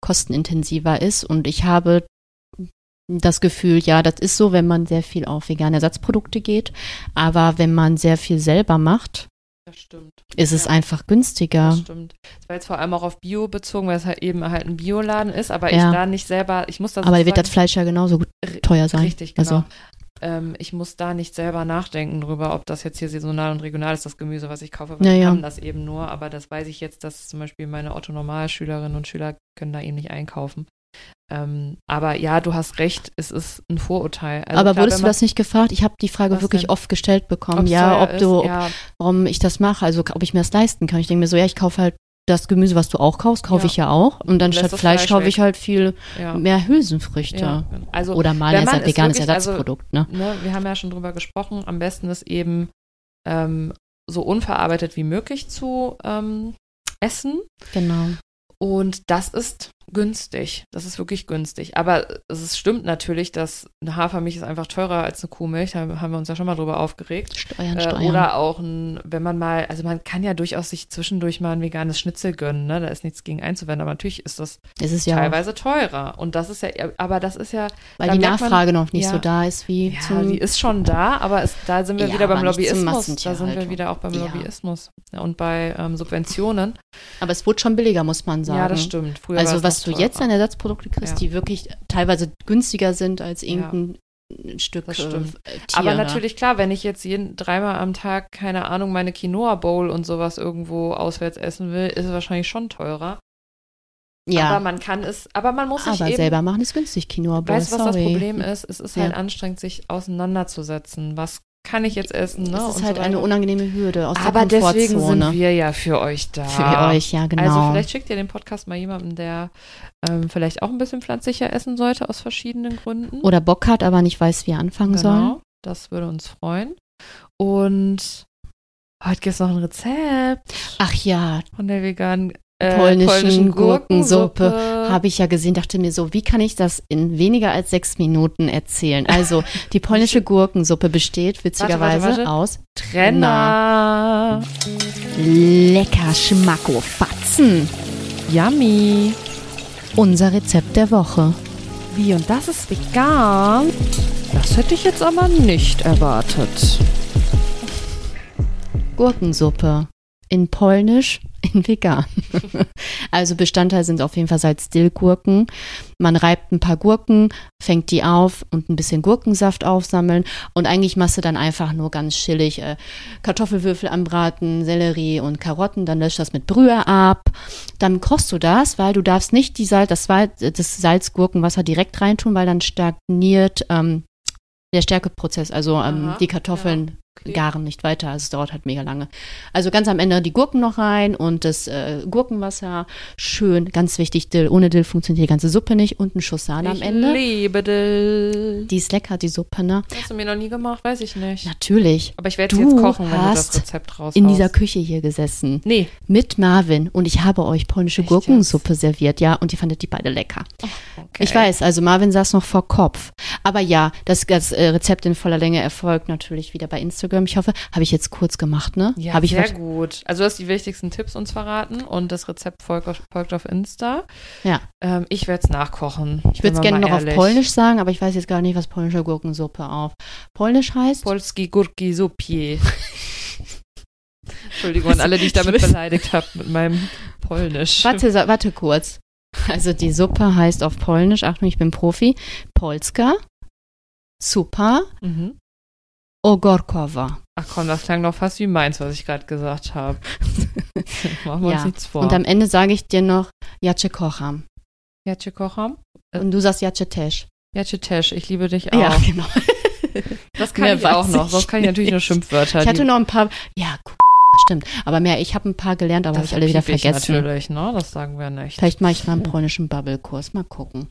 kostenintensiver ist. Und ich habe das Gefühl, ja, das ist so, wenn man sehr viel auf vegane Ersatzprodukte geht. Aber wenn man sehr viel selber macht, Das stimmt. ist es Ja. einfach günstiger. Das stimmt. Das war jetzt vor allem auch auf Bio bezogen, weil es halt eben halt ein Bioladen ist, aber Ja. ich da nicht selber, ich muss das Aber wird das Fleisch ja genauso gut teuer sein. Richtig, genau. Also, ähm, ich muss da nicht selber nachdenken drüber, ob das jetzt hier saisonal und regional ist, das Gemüse, was ich kaufe, weil Ja, ich ja. kann das eben nur, aber das weiß ich jetzt, dass zum Beispiel meine Otto-Normalschülerinnen und Schüler können da eben nicht einkaufen. Ähm, aber ja, du hast recht, es ist ein Vorurteil. Also aber klar, wurdest du das nicht gefragt? Ich habe die Frage wirklich denn? oft gestellt bekommen. ob's ja, ob du, ist? ja, warum ich das mache, also ob ich mir das leisten kann. Ich denke mir so, ja, ich kaufe halt das Gemüse, was du auch kaufst, kaufe Ja. ich ja auch. Und dann statt Fleisch Fleisch kaufe ich halt viel ja, mehr Hülsenfrüchte. ja. Also Oder mal es veganes wirklich- also- Ersatzprodukt, ne? ne, wir haben ja schon drüber gesprochen, am besten ist eben ähm, so unverarbeitet wie möglich zu ähm, essen. Genau. Und das ist günstig. Das ist wirklich günstig. Aber es stimmt natürlich, dass eine Hafermilch ist einfach teurer als eine Kuhmilch. Da haben wir uns ja schon mal drüber aufgeregt. Steuern, Äh, Steuern. oder auch ein, wenn man mal, also man kann ja durchaus sich zwischendurch mal ein veganes Schnitzel gönnen, ne? Da ist nichts gegen einzuwenden, aber natürlich ist das ist ja teilweise teurer. Und das ist ja, aber das ist ja, weil die merkt man- Nachfrage noch nicht ja. so da ist wie ja, zum, die ist schon da, aber es, da sind wir Ja, wieder beim Lobbyismus. Da sind wir Massentierhaltung. wieder auch beim Ja. Lobbyismus ja, und bei ähm, Subventionen. aber es wurde schon billiger, muss man sagen. Ja, das stimmt. Früher war Also es was noch du jetzt an Ersatzprodukte kriegst, Ja. die wirklich teilweise günstiger sind als irgendein Stück Das äh, stimmt. Tier. Aber da. natürlich klar, wenn ich jetzt jeden dreimal am Tag, keine Ahnung, meine Quinoa Bowl und sowas irgendwo auswärts essen will, ist es wahrscheinlich schon teurer. ja, Aber man kann es, aber man muss sich aber eben, selber machen ist günstig, Quinoa Bowl, weißt du, was das sorry. Problem ist? Es ist Ja. halt anstrengend, sich auseinanderzusetzen. Was kann ich jetzt essen? Ne? Und ist so halt eine weiter. unangenehme Hürde aus Aber der deswegen Komfortzone. sind wir ja für euch da. Für euch, ja, genau. Also vielleicht schickt ihr den Podcast mal jemandem, der ähm, vielleicht auch ein bisschen pflanzlicher essen sollte, aus verschiedenen Gründen. Oder Bock hat, aber nicht weiß, wie er anfangen soll. Genau, das würde uns freuen. Und heute gibt es noch ein Rezept Ach ja, von der veganen äh, polnischen, Gurkensuppe. Gurkensuppe. habe ich ja gesehen, dachte mir so, wie kann ich das in weniger als sechs Minuten erzählen? Also, die polnische Gurkensuppe besteht witzigerweise Warte, warte. aus Trenner. lecker Schmackofatzen. Yummy. Unser Rezept der Woche. Wie, und das ist vegan? Das hätte ich jetzt aber nicht erwartet. Gurkensuppe. In polnisch, in vegan. also Bestandteil sind auf jeden Fall Salz-Dill-Gurken. Man reibt ein paar Gurken, fängt die auf und ein bisschen Gurkensaft aufsammeln. Und eigentlich machst du dann einfach nur ganz chillig äh, Kartoffelwürfel anbraten, Sellerie und Karotten. Dann löscht das mit Brühe ab. Dann kochst du das, weil du darfst nicht die Salz, das, Wal- das Salz-Gurkenwasser direkt reintun, weil dann stagniert ähm, der Stärkeprozess. Also ähm, Aha, die Kartoffeln okay. garen nicht weiter. Also es dauert halt mega lange. Also ganz am Ende die Gurken noch rein und das äh, Gurkenwasser. Schön, ganz wichtig, Dill. Ohne Dill funktioniert die ganze Suppe nicht. Und ein Schuss Sahne am ich Ende. liebe Dill. Die ist lecker, die Suppe, ne? Hast du mir noch nie gemacht? Weiß ich nicht. Natürlich. Aber ich werde jetzt kochen, wenn du das Rezept raus In dieser Küche hier gesessen. Nee. Mit Marvin. Und ich habe euch polnische Echt Gurkensuppe serviert, ja. Und ihr fandet die beide lecker. Okay. Ich weiß, also Marvin saß noch vor Kopf. Aber ja, das, das äh, Rezept in voller Länge erfolgt natürlich wieder bei Instagram. Ich hoffe, habe ich jetzt kurz gemacht, ne? Ja, habe ich sehr gut. Also du hast die wichtigsten Tipps uns verraten und das Rezept folgt auf, folgt auf Insta. Ja. Ähm, ich werde es nachkochen. Ich würde es gerne noch auf Polnisch sagen, aber ich weiß jetzt gar nicht, was polnische Gurkensuppe auf Polnisch heißt. Polski Gurki Supie. Entschuldigung an alle, die ich damit beleidigt habe mit meinem Polnisch. Warte, warte kurz. Also die Suppe heißt auf Polnisch, Achtung, ich bin Profi, Polska, Supa, Mhm. Ogorkowa. Ach komm, das klang doch fast wie meins, was ich gerade gesagt habe. Machen wir Ja, uns nichts vor. Und am Ende sage ich dir noch Jace kocham. Jacie kocham? Und du sagst Jace tesch. Jacie Tesch, ich liebe dich auch. Ja, genau. Das kann Mehr ich auch noch, sonst kann ich natürlich nur nicht. Schimpfwörter. Ich hatte noch ein paar, ja, stimmt. Aber mehr, ich habe ein paar gelernt, aber habe ich alle wieder vergessen. natürlich, ne? Das sagen wir nicht. Vielleicht mache ich mal einen polnischen Bubble-Kurs. Mal gucken.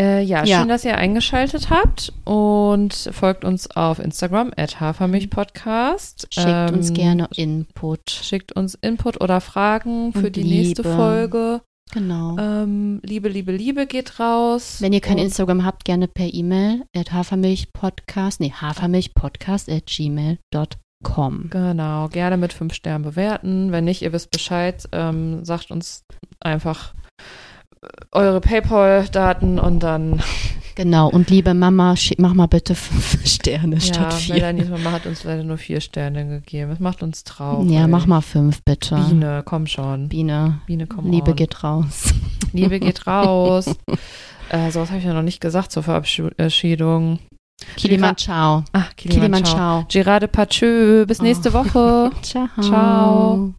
Äh, ja, Ja. schön, dass ihr eingeschaltet habt und folgt uns auf Instagram, at Hafermilchpodcast. Schickt uns Ähm, gerne Input. Schickt uns Input oder Fragen für Und die nächste Liebe. Folge. Genau. Ähm, Liebe, Liebe, Liebe geht raus. Wenn ihr kein Und- Instagram habt, gerne per E-Mail at hafermilchpodcast, nee, hafermilchpodcast at gmail.com. Genau, gerne mit fünf Sternen bewerten. Wenn nicht, ihr wisst Bescheid, ähm, sagt uns einfach eure PayPal-Daten und dann Genau, und liebe Mama, mach mal bitte fünf Sterne statt ja, vier. Melanies Mama hat uns leider nur vier Sterne gegeben. Das macht uns traurig. Ja, mach mal fünf bitte. Biene, komm schon. Biene, Biene, komm Liebe on. geht raus. Liebe geht raus. äh, sowas habe ich ja noch nicht gesagt zur Verabschiedung. Kilimanjaro. Ah, Kilimanjaro. Kilimanjaro. Gerard Depardieu. Bis nächste Woche. Ciao. Ciao.